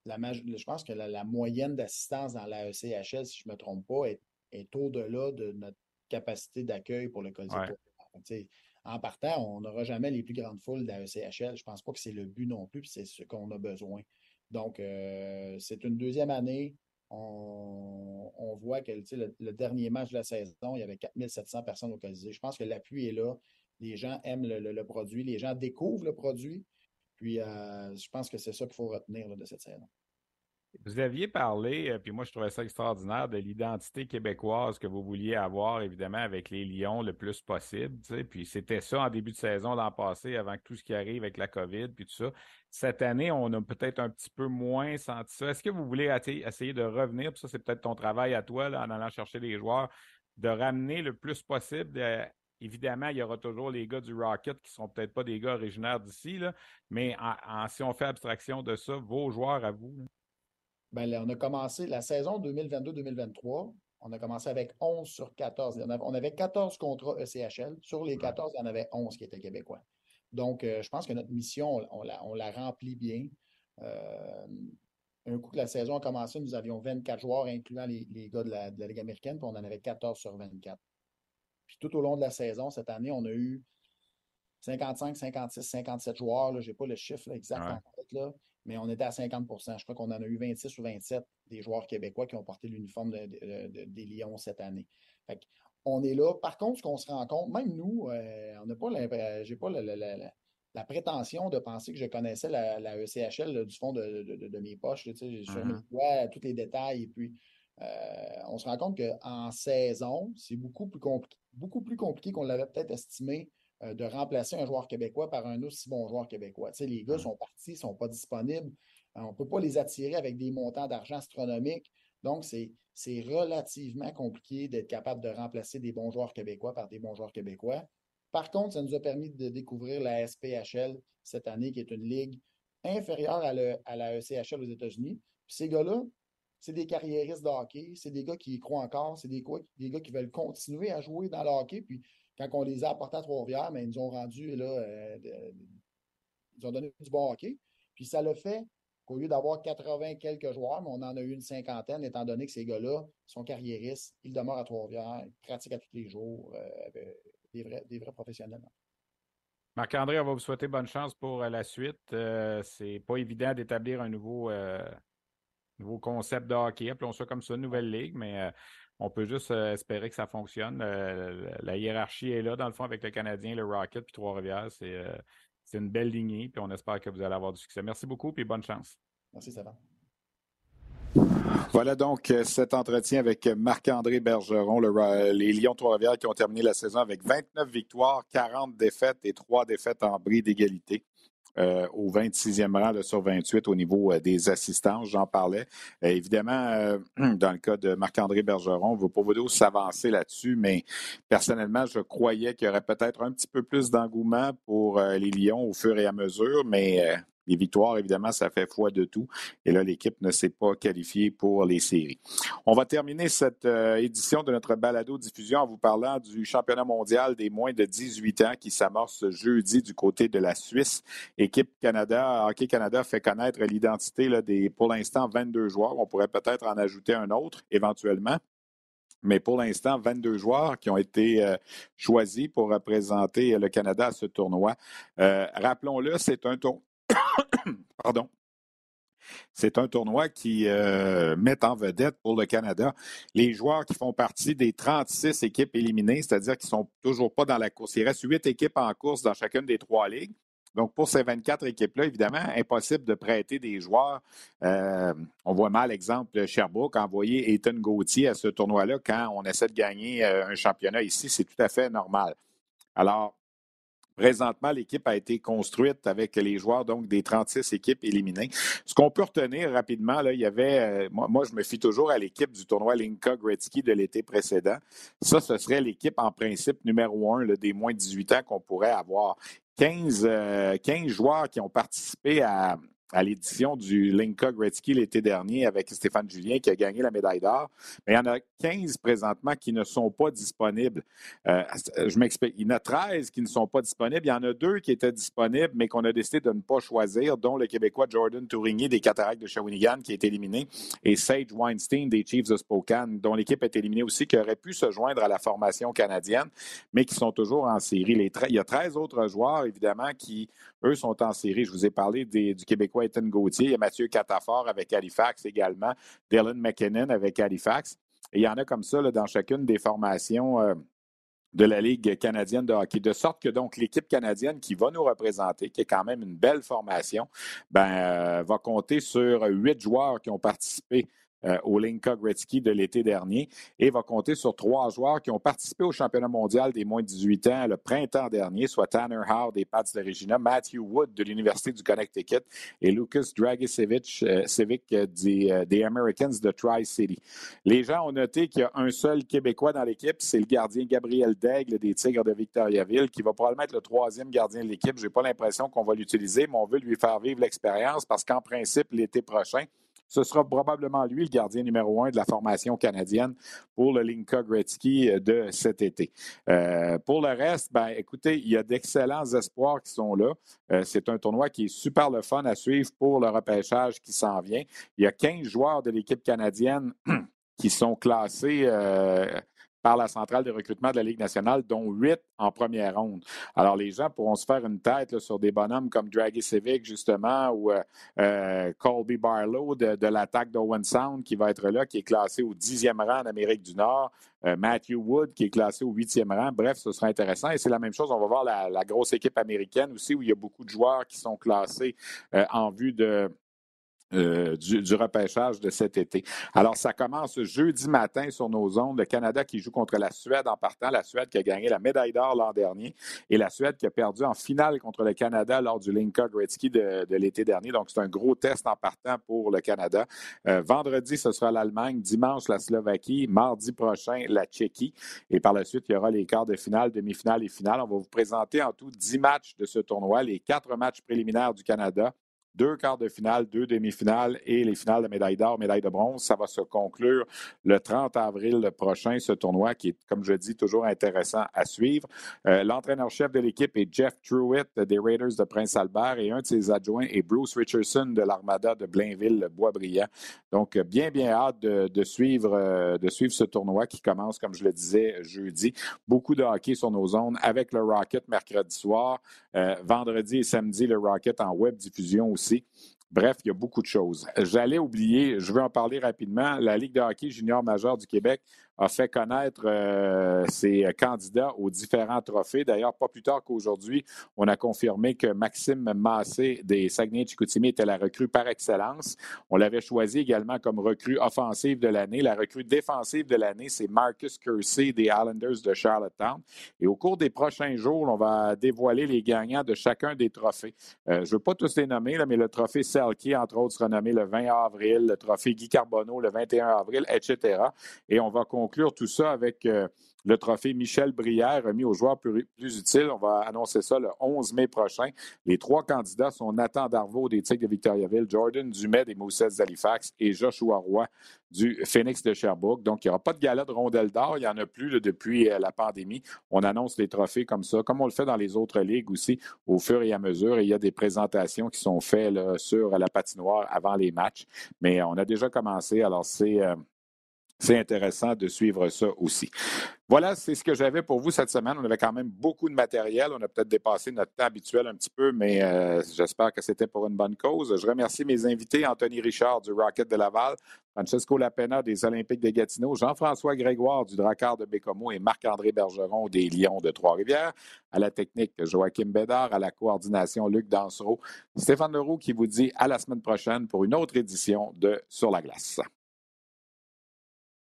Speaker 9: je pense que la, moyenne d'assistance dans la ECHL, si je ne me trompe pas, est, au-delà de notre capacité d'accueil pour le Colisée. En partant, on n'aura jamais les plus grandes foules de la ECHL. Je ne pense pas que c'est le but non plus, puis c'est ce qu'on a besoin. Donc, euh, c'est une deuxième année. On, voit que le, dernier match de la saison, il y avait 4700 personnes au Colisée. Je pense que l'appui est là. Les gens aiment le, produit. Les gens découvrent le produit. Puis, euh, je pense que c'est ça qu'il faut retenir de cette saison.
Speaker 10: Vous aviez parlé, euh, puis moi je trouvais ça extraordinaire, de l'identité québécoise que vous vouliez avoir, évidemment, avec les Lions le plus possible. Puis c'était ça en début de saison l'an passé, avant tout ce qui arrive avec la COVID, puis tout ça. Cette année, on a peut-être un petit peu moins senti ça. Est-ce que vous voulez essayer de revenir, puis ça c'est peut-être ton travail à toi, en allant chercher les joueurs, de ramener le plus possible Évidemment, il y aura toujours les gars du Rocket qui ne sont peut-être pas des gars originaires d'ici, mais si on fait abstraction de ça, vos joueurs à vous.
Speaker 9: Ben, on a commencé la saison 2022-2023. On a commencé avec 11 sur 14. On avait 14 contrats ECHL. Sur les 14, il y en avait 11 qui étaient québécois. Donc, euh, je pense que notre mission, on, la, remplit bien. Euh, un coup que la saison a commencé, nous avions 24 joueurs, incluant les, gars de la, Ligue américaine, puis on en avait 14 sur 24. Puis tout au long de la saison, cette année, on a eu 55, 56, 57 joueurs. Je n'ai pas le chiffre exact en tête, là, mais on était à 50% Je crois qu'on en a eu 26 ou 27 des joueurs québécois qui ont porté l'uniforme des Lions cette année. on est là. Par contre, ce qu'on se rend compte, même nous, euh, on n'a pas j'ai pas la, prétention de penser que je connaissais la, ECHL du fond de, mes poches. Sur mm-hmm. mes doigts, tous les détails. Et puis, euh, on se rend compte qu'en saison, c'est beaucoup plus, beaucoup plus compliqué qu'on l'avait peut-être estimé euh, de remplacer un joueur québécois par un aussi bon joueur québécois. Tu sais, les gars sont partis, ne sont pas disponibles. Euh, on ne peut pas les attirer avec des montants d'argent astronomiques. Donc, c'est relativement compliqué d'être capable de remplacer des bons joueurs québécois par des bons joueurs québécois. Par contre, ça nous a permis de découvrir la SPHL cette année, qui est une ligue inférieure à, la ECHL aux États-Unis. Puis ces gars-là, c'est des carriéristes de hockey, c'est des gars qui y croient encore, c'est des, gars qui veulent continuer à jouer dans le hockey. Puis quand on les a apportés à Trois-Rivières, ben, ils nous ont rendu, là, euh, ils ont donné du bon hockey. Puis ça le fait qu'au lieu d'avoir 80 quelques joueurs, mais on en a eu une cinquantaine, étant donné que ces gars-là sont carriéristes, ils demeurent à Trois-Rivières, ils pratiquent à tous les jours, euh, des, vrais, des vrais professionnels.
Speaker 10: Marc-André, on va vous souhaiter bonne chance pour euh, la suite. c'est pas évident d'établir un nouveau, nouveau concept de hockey, appelons ça comme ça, une nouvelle ligue, mais on peut juste euh, espérer que ça fonctionne. Euh, la hiérarchie est là, dans le fond, avec le Canadien, le Rocket, puis Trois-Rivières. Euh, c'est une belle lignée, puis on espère que vous allez avoir du succès. Merci beaucoup, puis bonne chance.
Speaker 9: Merci, ça va.
Speaker 1: Voilà donc cet entretien avec Marc-André Bergeron, les Lions Trois-Rivières qui ont terminé la saison avec 29 victoires, 40 défaites et 3 défaites en bris d'égalité. Euh, au 26e rang sur 28 au niveau euh, des assistances, j'en parlais. Euh, évidemment, *clears throat* dans le cas de Marc-André Bergeron, on ne veut pas vous s'avancer là-dessus, mais personnellement, je croyais qu'il y aurait peut-être un petit peu plus d'engouement pour les Lions au fur et à mesure, mais les victoires, évidemment, ça fait foi de tout. Et là, l'équipe ne s'est pas qualifiée pour les séries. On va terminer cette euh, édition de notre balado-diffusion en vous parlant du championnat mondial des moins de 18 ans qui s'amorce jeudi du côté de la Suisse. Équipe Canada, Hockey Canada fait connaître l'identité des, pour l'instant, 22 joueurs. On pourrait peut-être en ajouter un autre éventuellement. Mais pour l'instant, 22 joueurs qui ont été euh, choisis pour représenter le Canada à ce tournoi. Euh, rappelons-le, c'est un, tour, *coughs* Pardon. C'est un tournoi qui euh, met en vedette pour le Canada les joueurs qui font partie des 36 équipes éliminées, c'est-à-dire qui ne sont toujours pas dans la course. Il reste huit équipes en course dans chacune des trois ligues. Donc, pour ces 24 équipes-là, évidemment, impossible de prêter des joueurs. Euh, on voit mal, exemple, Sherbrooke envoyer Ethan Gauthier à ce tournoi-là quand on essaie de gagner euh, un championnat ici. C'est tout à fait normal. Alors, Présentement, l'équipe a été construite avec les joueurs donc des 36 équipes éliminées. Ce qu'on peut retenir rapidement, là, il y avait, euh, moi, je me fie toujours à l'équipe du tournoi Linka Gretzky de l'été précédent. Ça, ce serait l'équipe en principe numéro un des moins de 18 ans qu'on pourrait avoir. 15, 15 euh, joueurs qui ont participé à, à l'édition du Linka Gretzky l'été dernier avec Stéphane Julien qui a gagné la médaille d'or. Mais il y en a 15 présentement qui ne sont pas disponibles. Euh, je m'explique. Il y en a 13 qui ne sont pas disponibles. Il y en a deux qui étaient disponibles, mais qu'on a décidé de ne pas choisir, dont le Québécois Jordan Tourigny des Cataractes de Shawinigan qui est éliminé et Sage Weinstein des Chiefs de Spokane, dont l'équipe est éliminée aussi, qui aurait pu se joindre à la formation canadienne, mais qui sont toujours en série. il y a 13 autres joueurs, évidemment, qui, eux, sont en série. Je vous ai parlé du Québécois Ethan Gauthier. Il y a Mathieu Catafort avec Halifax également. Dylan McKinnon avec Halifax. Et il y en a comme ça dans chacune des formations. Euh, de la Ligue canadienne de hockey. De sorte que donc l'équipe canadienne qui va nous représenter, qui est quand même une belle formation, ben, euh, va compter sur huit joueurs qui ont participé euh, au Linka Gretzky de l'été dernier et va compter sur trois joueurs qui ont participé au championnat mondial des moins de 18 ans le printemps dernier, soit Tanner Howe des Pats de Regina, Matthew Wood de l'Université du Connecticut et Lucas Dragicevic euh, euh, des, Americans de Tri-City. Les gens ont noté qu'il y a un seul Québécois dans l'équipe, c'est le gardien Gabriel Daigle des Tigres de Victoriaville, qui va probablement être le troisième gardien de l'équipe. Je n'ai pas l'impression qu'on va l'utiliser, mais on veut lui faire vivre l'expérience parce qu'en principe, l'été prochain, ce sera probablement lui le gardien numéro un de la formation canadienne pour le Linka Gretzky euh, de cet été. Euh, pour le reste, ben, écoutez, il y a d'excellents espoirs qui sont là. Euh, c'est un tournoi qui est super le fun à suivre pour le repêchage qui s'en vient. Il y a 15 joueurs de l'équipe canadienne *clears throat* qui sont classés par la centrale de recrutement de la Ligue nationale, dont huit en première ronde. Alors, les gens pourront se faire une tête sur des bonhommes comme Draghi Civic, justement, ou euh, euh, Colby Barlow de, l'attaque d'Owen Sound, qui va être là, qui est classé au dixième rang en Amérique du Nord. Euh, Matthew Wood, qui est classé au huitième rang. Bref, ce sera intéressant. Et c'est la même chose. On va voir la, grosse équipe américaine aussi, où il y a beaucoup de joueurs qui sont classés en vue de euh, du, repêchage de cet été. Alors, ça commence jeudi matin sur nos zones. Le Canada qui joue contre la Suède en partant. La Suède qui a gagné la médaille d'or l'an dernier et la Suède qui a perdu en finale contre le Canada lors du Linka Gretzky de, l'été dernier. Donc, c'est un gros test en partant pour le Canada. Euh, vendredi, ce sera l'Allemagne. Dimanche, la Slovaquie. Mardi prochain, la Tchéquie. Et par la suite, il y aura les quarts de finale, demi-finale et finale. On va vous présenter en tout dix matchs de ce tournoi, les quatre matchs préliminaires du Canada deux quarts de finale, deux demi-finales et les finales de médaille d'or, médaille de bronze. Ça va se conclure le 30 avril prochain, ce tournoi qui est, comme je dis, toujours intéressant à suivre. Euh, l'entraîneur-chef de l'équipe est Jeff Truitt des Raiders de Prince-Albert et un de ses adjoints est Bruce Richardson de l'Armada de Blainville-Boisbriand. Donc, bien, bien hâte de, suivre, euh, de suivre ce tournoi qui commence, comme je le disais, jeudi. Beaucoup de hockey sur nos zones avec le Rocket mercredi soir. Euh, vendredi et samedi, le Rocket en web diffusion aussi Bref, il y a beaucoup de choses. J'allais oublier, je veux en parler rapidement, la Ligue de hockey junior majeur du Québec a fait connaître euh, ses candidats aux différents trophées. D'ailleurs, pas plus tard qu'aujourd'hui, on a confirmé que Maxime Massé des Saguenay-Chicoutimi était la recrue par excellence. On l'avait choisi également comme recrue offensive de l'année. La recrue défensive de l'année, c'est Marcus Kersey des Islanders de Charlottetown. Et au cours des prochains jours, on va dévoiler les gagnants de chacun des trophées. Euh, je ne veux pas tous les nommer, mais le trophée Selkie, entre autres, sera nommé le 20 avril, le trophée Guy Carbonneau le 21 avril, etc. Et on va conclure tout ça avec euh, le trophée Michel Brière remis aux joueurs plus, utiles. On va annoncer ça le 11 mai prochain. Les trois candidats sont Nathan Darvaux des Tigres de Victoriaville, Jordan Dumais des Moussets d'Halifax et Joshua Roy du Phoenix de Sherbrooke. Donc, il n'y aura pas de gala de rondelle d'or. Il n'y en a plus depuis euh, la pandémie. On annonce les trophées comme ça, comme on le fait dans les autres ligues aussi, au fur et à mesure. Et il y a des présentations qui sont faites sur la patinoire avant les matchs. Mais on a déjà commencé. Alors, c'est. Euh, c'est intéressant de suivre ça aussi. Voilà, c'est ce que j'avais pour vous cette semaine. On avait quand même beaucoup de matériel. On a peut-être dépassé notre temps habituel un petit peu, mais euh, j'espère que c'était pour une bonne cause. Je remercie mes invités, Anthony Richard du Rocket de Laval, Francesco Lapena des Olympiques de Gatineau, Jean-François Grégoire du Drakkar de Bécomo et Marc-André Bergeron des Lions de Trois-Rivières. À la technique, Joachim Bédard. À la coordination, Luc Dansereau. Stéphane Leroux qui vous dit à la semaine prochaine pour une autre édition de Sur la glace.